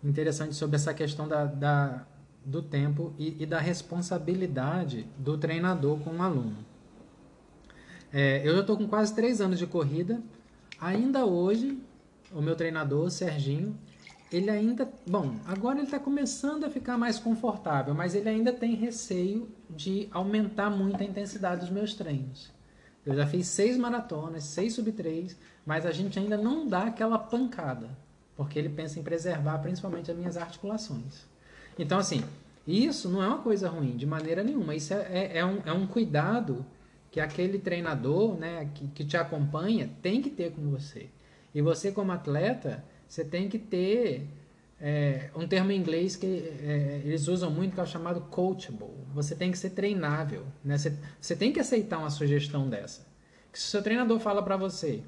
interessante sobre essa questão da, da- do tempo e, e da responsabilidade do treinador com o aluno. É, eu já estou com quase três anos de corrida. Ainda hoje, o meu treinador, o Serginho, ele ainda. Bom, agora ele está começando a ficar mais confortável, mas ele ainda tem receio de aumentar muito a intensidade dos meus treinos. Eu já fiz seis maratonas, seis sub 3, mas a gente ainda não dá aquela pancada, porque ele pensa em preservar principalmente as minhas articulações. Então, assim, isso não é uma coisa ruim, de maneira nenhuma. Isso é, é, é um, é um cuidado que aquele treinador né, que, que te acompanha tem que ter com você. E você, como atleta, você tem que ter é, um termo em inglês que é, eles usam muito, que é o chamado coachable. Você tem que ser treinável. Né? Você, você tem que aceitar uma sugestão dessa. Que se o seu treinador fala para você,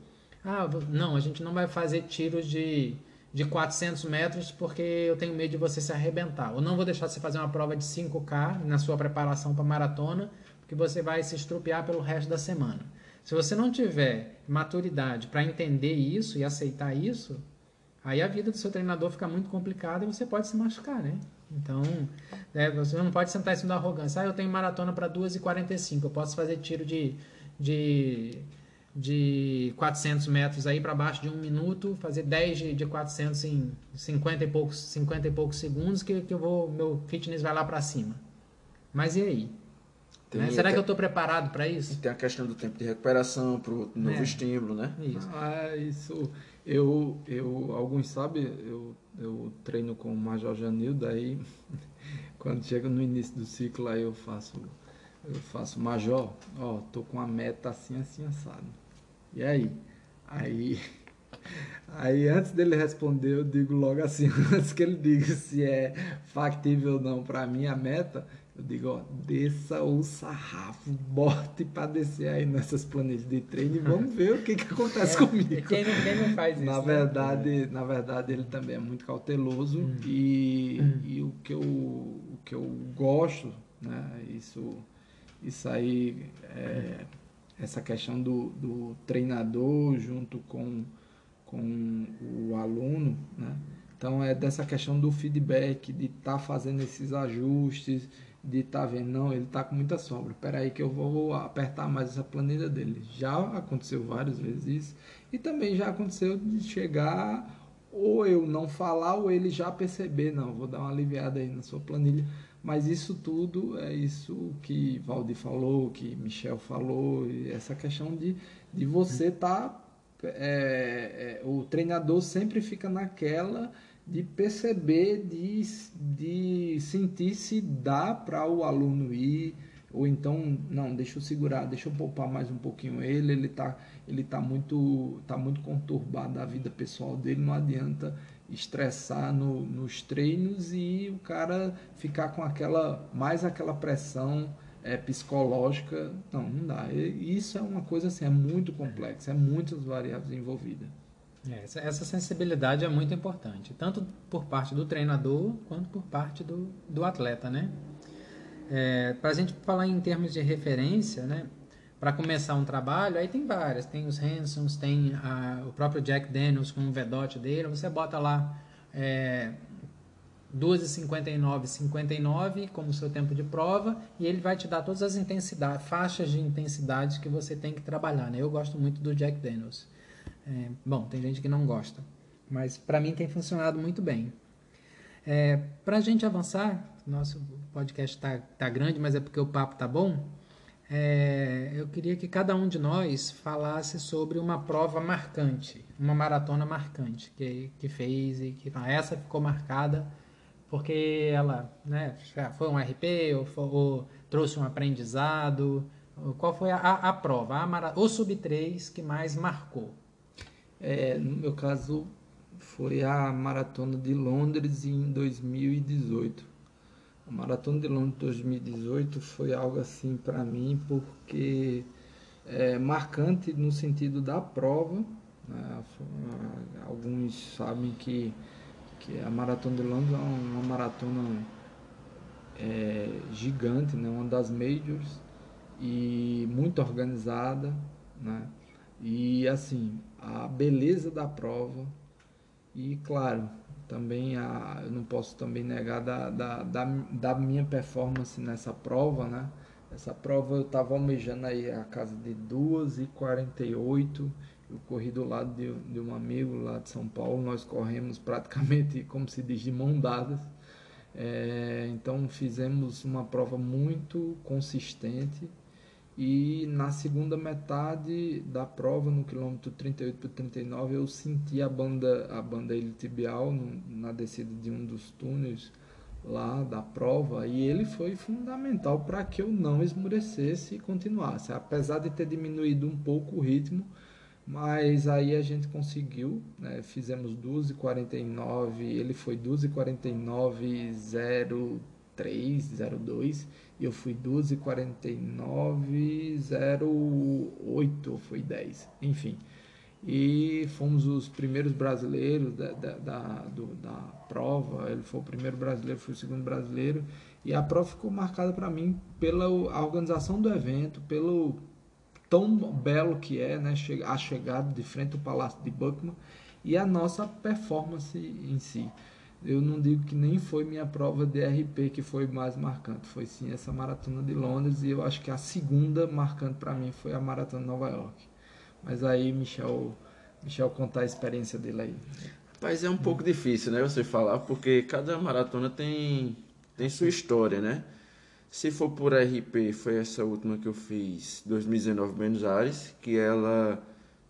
ah, não, a gente não vai fazer tiros de, de 400 metros porque eu tenho medo de você se arrebentar. Ou não vou deixar você fazer uma prova de 5K na sua preparação para maratona, porque você vai se estrupiar pelo resto da semana. Se você não tiver maturidade para entender isso e aceitar isso, aí a vida do seu treinador fica muito complicada e você pode se machucar, né? Então, né, você não pode sentar em cima da arrogância. Ah, eu tenho maratona para 2h45, eu posso fazer tiro de, de, de 400 metros aí para baixo de um minuto, fazer 10 de, de 400 em 50 e poucos, 50 e poucos segundos que, que eu vou, meu fitness vai lá para cima. Mas e aí? Tem, Né? Será tem, que eu estou preparado para isso? tem a questão do tempo de recuperação para o novo É. estímulo, né? Isso. Ah, isso. Eu, eu, alguns sabem, eu, eu treino com o Major Janildo, aí [laughs] quando chega no início do ciclo, aí eu faço, eu faço Major, ó, tô com a meta assim, assim, assado. E aí? Aí, [laughs] aí antes dele responder, eu digo logo assim, [laughs] antes que ele diga se é factível ou não para mim a meta, eu digo, ó, desça o sarrafo, bote para descer aí nessas planilhas de treino e vamos ver o que, que acontece comigo. E quem não, quem não faz isso? Na né? verdade, na verdade, ele também é muito cauteloso Hum. e, e o, que eu, o que eu gosto, né, isso, isso aí, é, essa questão do, do treinador junto com, com né, então é dessa questão do feedback, de estar fazendo esses ajustes, de estar vendo, não, ele está com muita sobra, espera aí que eu vou apertar mais essa planilha dele. Já aconteceu várias vezes isso, e também já aconteceu de chegar ou eu não falar ou ele já perceber, não, vou dar uma aliviada aí na sua planilha. Mas isso tudo é isso que Valdir falou, que Michel falou, e essa questão de, de você estar. Tá, é, é, o treinador sempre fica naquela de perceber, de, de sentir se dá para o aluno ir, ou então, não, deixa eu segurar, deixa eu poupar mais um pouquinho ele, ele está ele tá muito, tá muito conturbado a vida pessoal dele, não adianta estressar no, nos treinos e o cara ficar com aquela, mais aquela pressão é, psicológica, não, não dá. Isso é uma coisa assim, é muito complexa, é muitas variáveis envolvidas. É, essa, essa sensibilidade é muito importante, tanto por parte do treinador quanto por parte do, do atleta, né? É, para a gente falar em termos de referência, né? Para começar um trabalho, aí tem várias, tem os Hansons, tem a, o próprio Jack Daniels com o Vedot dele, você bota lá é, 2,59, 59 como seu tempo de prova e ele vai te dar todas as intensidades, faixas de intensidade que você tem que trabalhar. Né? Eu gosto muito do Jack Daniels. É, bom, tem gente que não gosta, mas para mim tem funcionado muito bem. É, para a gente avançar, nosso podcast está tá grande, mas é porque o papo tá bom. É, eu queria que cada um de nós falasse sobre uma prova marcante, uma maratona marcante que, que fez e que ah, essa ficou marcada porque ela né, foi um RP ou, foi, ou trouxe um aprendizado. Qual foi a, a prova, a o Sub 3 que mais marcou? É, no meu caso, foi a Maratona de Londres em 2018. A Maratona de Londres 2018 foi algo assim para mim, porque é marcante no sentido da prova. Né? Alguns sabem que, que a Maratona de Londres é uma maratona é, gigante, né? uma das majors e muito organizada. Né? E assim, a beleza da prova e claro, também a, eu não posso também negar da, da, da, da minha performance nessa prova, né? Essa prova eu estava almejando aí a casa de 2h48. Eu corri do lado de, de um amigo lá de São Paulo. Nós corremos praticamente, [laughs] como se diz, de mão dadas. É, então fizemos uma prova muito consistente e na segunda metade da prova, no quilômetro 38 para 39, eu senti a banda, a banda iliotibial na descida de um dos túneis lá da prova e ele foi fundamental para que eu não esmurecesse e continuasse, apesar de ter diminuído um pouco o ritmo, mas aí a gente conseguiu, né? fizemos 12,49, ele foi 12,49,03, 02 e eu fui 12,49,08, foi 10, enfim. E fomos os primeiros brasileiros da, da, da, do, da prova, ele foi o primeiro brasileiro, foi o segundo brasileiro, e a prova ficou marcada para mim pela organização do evento, pelo tão belo que é né, a chegada de frente ao Palácio de Buckingham e a nossa performance em si eu não digo que nem foi minha prova de RP que foi mais marcante, foi sim essa maratona de Londres e eu acho que a segunda marcante para mim foi a maratona de Nova York. Mas aí Michel, Michel contar a experiência dele aí. Rapaz, é um pouco difícil, né, você falar, porque cada maratona tem tem sua história, né? Se for por RP, foi essa última que eu fiz, 2019 Buenos Aires, que ela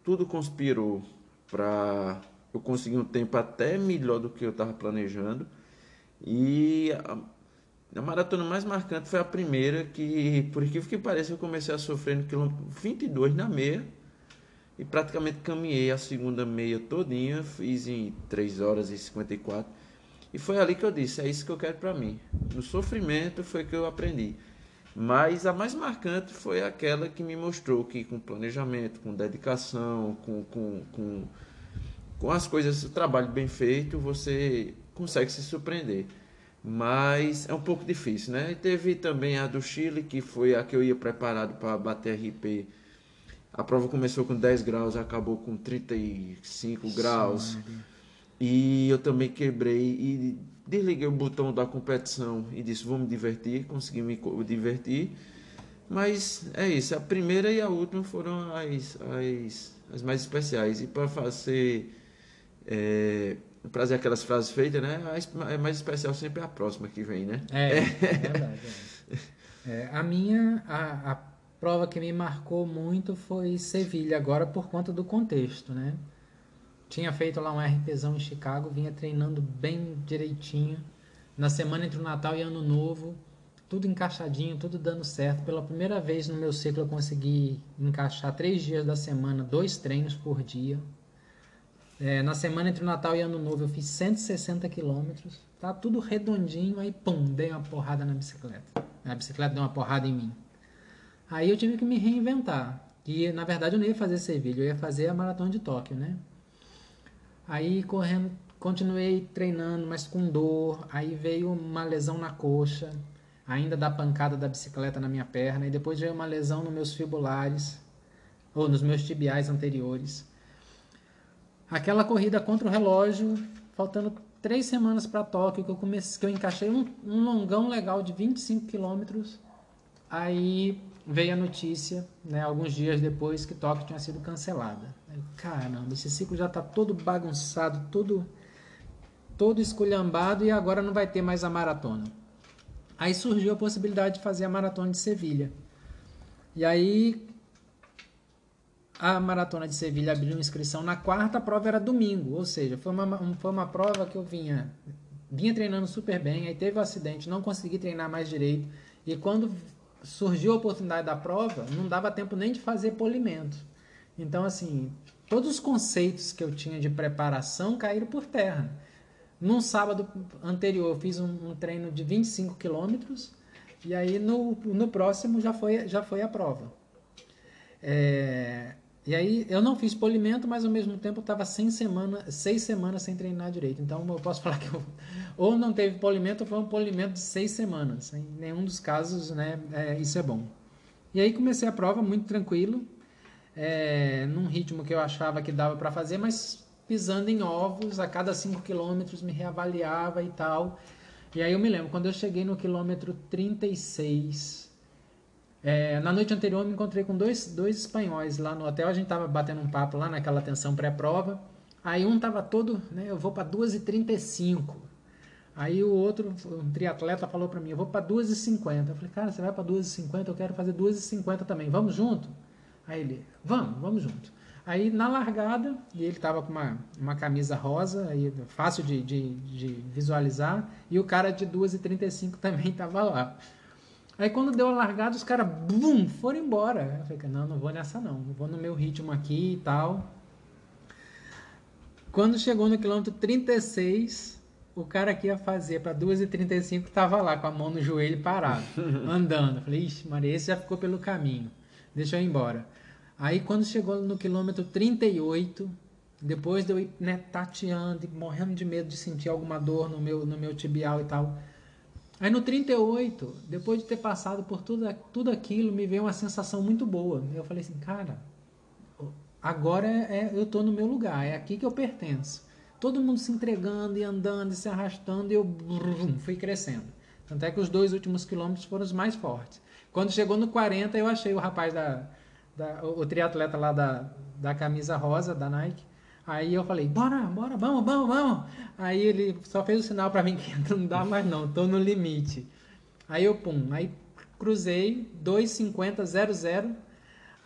tudo conspirou para eu consegui um tempo até melhor do que eu estava planejando. E a, a, maratona mais marcante foi a primeira, que por incrível que pareça eu comecei a sofrer no quilômetro 22 na meia. E praticamente caminhei a segunda meia todinha, fiz em 3 horas e 54. E foi ali que eu disse, é isso que eu quero para mim. No sofrimento foi que eu aprendi. Mas a mais marcante foi aquela que me mostrou que com planejamento, com dedicação, com, com, com com as coisas, o trabalho bem feito, você consegue se surpreender. Mas é um pouco difícil, né? E teve também a do Chile, que foi a que eu ia preparado para bater RP. A prova começou com 10 graus, acabou com 35 Sim, graus. E eu também quebrei e desliguei o botão da competição e disse: vou me divertir. Consegui me divertir. Mas é isso, a primeira e a última foram as, as, as mais especiais. E para fazer é, prazer aquelas frases feitas, né? É mais especial sempre a próxima que vem, né? É, é verdade. É. é. a minha, a, a prova que me marcou muito foi Sevilha, agora por conta do contexto, né? Tinha feito lá um RPzão em Chicago, vinha treinando bem direitinho. Na semana entre o Natal e Ano Novo, tudo encaixadinho, tudo dando certo. Pela primeira vez no meu ciclo eu consegui encaixar três dias da semana, dois treinos por dia. É, na semana entre Natal e Ano Novo eu fiz 160 quilômetros. Tá tudo redondinho, aí pum, dei uma porrada na bicicleta. A bicicleta deu uma porrada em mim. Aí eu tive que me reinventar. E na verdade eu não ia fazer Sevilha, eu ia fazer a maratona de Tóquio, né? Aí correndo, continuei treinando, mas com dor. Aí veio uma lesão na coxa, ainda da pancada da bicicleta na minha perna. E depois veio uma lesão nos meus fibulares, ou nos meus tibiais anteriores. Aquela corrida contra o relógio, faltando três semanas para Tóquio que eu comecei, que eu encaixei um, um longão legal de 25 quilômetros. Aí veio a notícia, né, alguns dias depois, que Tóquio tinha sido cancelada. Caramba, esse ciclo já está todo bagunçado, todo todo esculhambado e agora não vai ter mais a maratona. Aí surgiu a possibilidade de fazer a maratona de Sevilha. E aí a maratona de Sevilha abriu inscrição na quarta, a prova era domingo, ou seja, foi uma, foi uma prova que eu vinha vinha treinando super bem, aí teve um acidente, não consegui treinar mais direito, e quando surgiu a oportunidade da prova, não dava tempo nem de fazer polimento. Então, assim, todos os conceitos que eu tinha de preparação caíram por terra. Num sábado anterior, eu fiz um, um treino de 25 quilômetros e aí no, no próximo já foi, já foi a prova. É, e aí eu não fiz polimento, mas ao mesmo tempo estava semana, seis semanas sem treinar direito. Então eu posso [laughs] falar que eu, ou não teve polimento ou foi um polimento de seis semanas. Em nenhum dos casos, né, é, isso é bom. E aí comecei a prova muito tranquilo, é, num ritmo que eu achava que dava para fazer, mas pisando em ovos, a cada 5 quilômetros me reavaliava e tal. E aí eu me lembro, quando eu cheguei no quilômetro 36, é, na noite anterior eu me encontrei com dois, dois espanhóis lá no hotel, a gente tava batendo um papo lá naquela tensão pré-prova. Aí um tava todo, né, eu vou para 2h35. Aí o outro, um triatleta, falou para mim, eu vou para 2h50. Eu falei, cara, você vai para 2h50, eu quero fazer 2h50 também, vamos junto? Aí ele, vamos, vamos junto. Aí na largada, e ele tava com uma, uma camisa rosa, aí, fácil de, de, de visualizar, e o cara de 2,35 [laughs] também tava lá. Aí quando deu a largada, os caras, bum, foram embora. Eu falei, não, não vou nessa não, vou no meu ritmo aqui e tal. Quando chegou no quilômetro 36, o cara que ia fazer para 2,35 tava lá com a mão no joelho parado, [laughs] andando. Eu falei, ixi, Maria, esse já ficou pelo caminho, deixa eu ir embora. Aí quando chegou no quilômetro 38, depois de eu ir né, tateando e morrendo de medo de sentir alguma dor no meu, no meu tibial e tal. Aí no 38, depois de ter passado por tudo, tudo aquilo, me veio uma sensação muito boa. Eu falei assim, cara, agora é, é, eu tô no meu lugar, é aqui que eu pertenço. Todo mundo se entregando e andando e se arrastando e eu brum, fui crescendo. Tanto é que os dois últimos quilômetros foram os mais fortes. Quando chegou no 40, eu achei o rapaz da, da, o, o triatleta lá da, da camisa rosa da Nike. Aí eu falei, bora, bora, vamos, vamos, vamos. Aí ele só fez o sinal para mim que [laughs] não dá mais não, tô no limite. Aí eu, pum, aí cruzei, 2,50,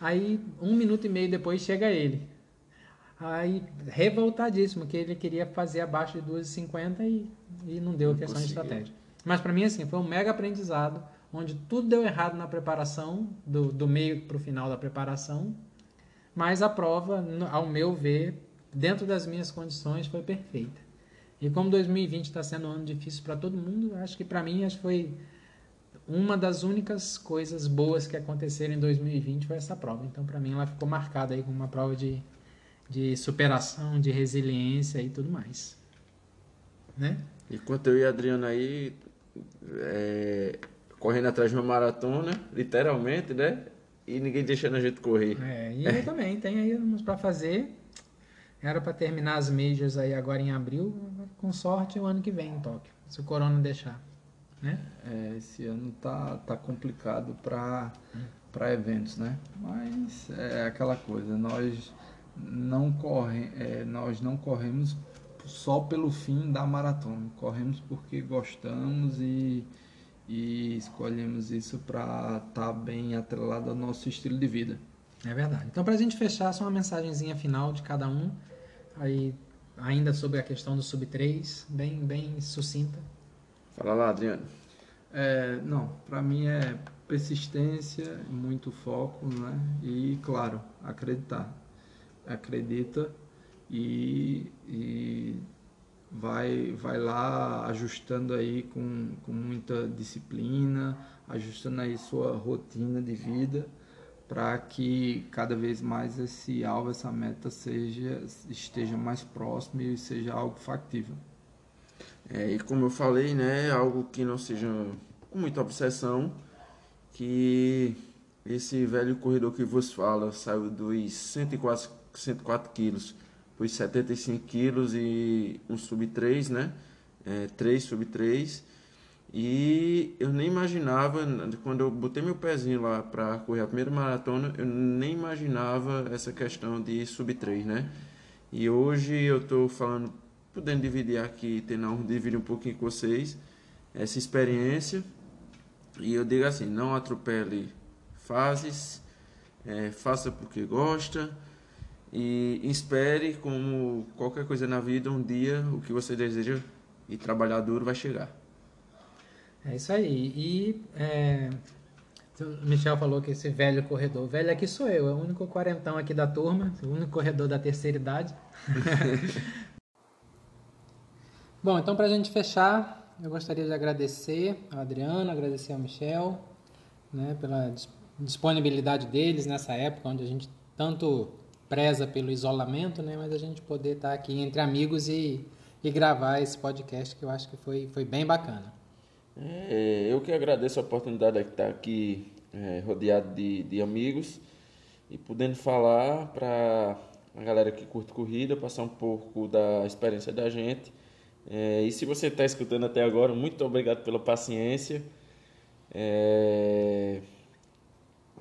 Aí um minuto e meio depois chega ele. Aí revoltadíssimo, que ele queria fazer abaixo de 2,50 e, e não deu a questão de estratégia. Mas para mim, assim, foi um mega aprendizado onde tudo deu errado na preparação, do, do meio para o final da preparação, mas a prova, ao meu ver, dentro das minhas condições, foi perfeita. E como 2020 está sendo um ano difícil para todo mundo, acho que para mim acho que foi uma das únicas coisas boas que aconteceram em 2020 foi essa prova. Então, para mim, ela ficou marcada aí como uma prova de, de superação, de resiliência e tudo mais. Né? Enquanto eu e a Adriana aí, é, correndo atrás de uma maratona, literalmente, né? E ninguém deixando a gente correr. É, e eu [laughs] também, tem aí uns para fazer. Era para terminar as majors aí agora em abril, com sorte o ano que vem em Tóquio, se o corona deixar, né? É, esse ano tá, tá complicado para para eventos, né? Mas é aquela coisa, nós não corre, é, nós não corremos só pelo fim da maratona, corremos porque gostamos e e escolhemos isso para estar tá bem atrelado ao nosso estilo de vida. É verdade. Então, para a gente fechar, só uma mensagenzinha final de cada um, aí ainda sobre a questão do sub 3, bem, bem sucinta. Fala lá, Adriano. É, não, para mim é persistência, muito foco, né? E claro, acreditar. Acredita e, e vai, vai lá ajustando aí com, com muita disciplina, ajustando aí sua rotina de vida para que cada vez mais esse alvo, essa meta seja esteja mais próximo e seja algo factível. É, e como eu falei, né, algo que não seja com muita obsessão, que esse velho corredor que vos fala saiu dos 104, 104 quilos pus 75 quilos e um sub 3, né? É, 3 sub 3. E eu nem imaginava, quando eu botei meu pezinho lá para correr a primeira maratona, eu nem imaginava essa questão de sub 3, né? E hoje eu estou falando, podendo dividir aqui, tendo dividir um pouquinho com vocês essa experiência. E eu digo assim, não atropele fases, é, faça porque gosta e espere como qualquer coisa na vida, um dia o que você deseja e trabalhar duro vai chegar. É isso aí. E é, o Michel falou que esse velho corredor, velho aqui sou eu, é o único quarentão aqui da turma, o único corredor da terceira idade. [laughs] Bom, então para a gente fechar, eu gostaria de agradecer ao Adriano, agradecer ao Michel, né, pela disponibilidade deles nessa época onde a gente tanto preza pelo isolamento, né, mas a gente poder estar aqui entre amigos e, e gravar esse podcast que eu acho que foi, foi bem bacana. É, eu que agradeço a oportunidade de estar aqui é, rodeado de, de amigos e podendo falar para a galera que curte corrida, passar um pouco da experiência da gente. É, e se você está escutando até agora, muito obrigado pela paciência. É,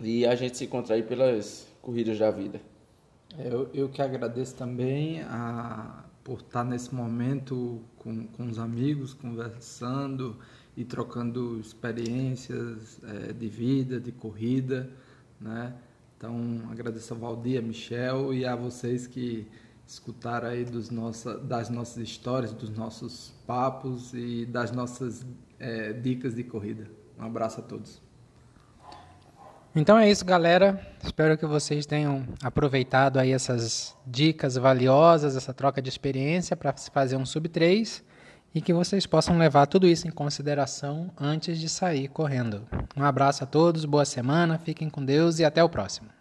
e a gente se encontra aí pelas corridas da vida. Eu, eu que agradeço também a, por estar nesse momento com, com os amigos, conversando e trocando experiências é, de vida, de corrida, né? Então agradeço a Valdir, a Michel e a vocês que escutaram aí dos nossa, das nossas histórias, dos nossos papos e das nossas é, dicas de corrida. Um abraço a todos. Então é isso, galera. Espero que vocês tenham aproveitado aí essas dicas valiosas, essa troca de experiência para fazer um sub 3 e que vocês possam levar tudo isso em consideração antes de sair correndo. Um abraço a todos, boa semana, fiquem com Deus e até o próximo.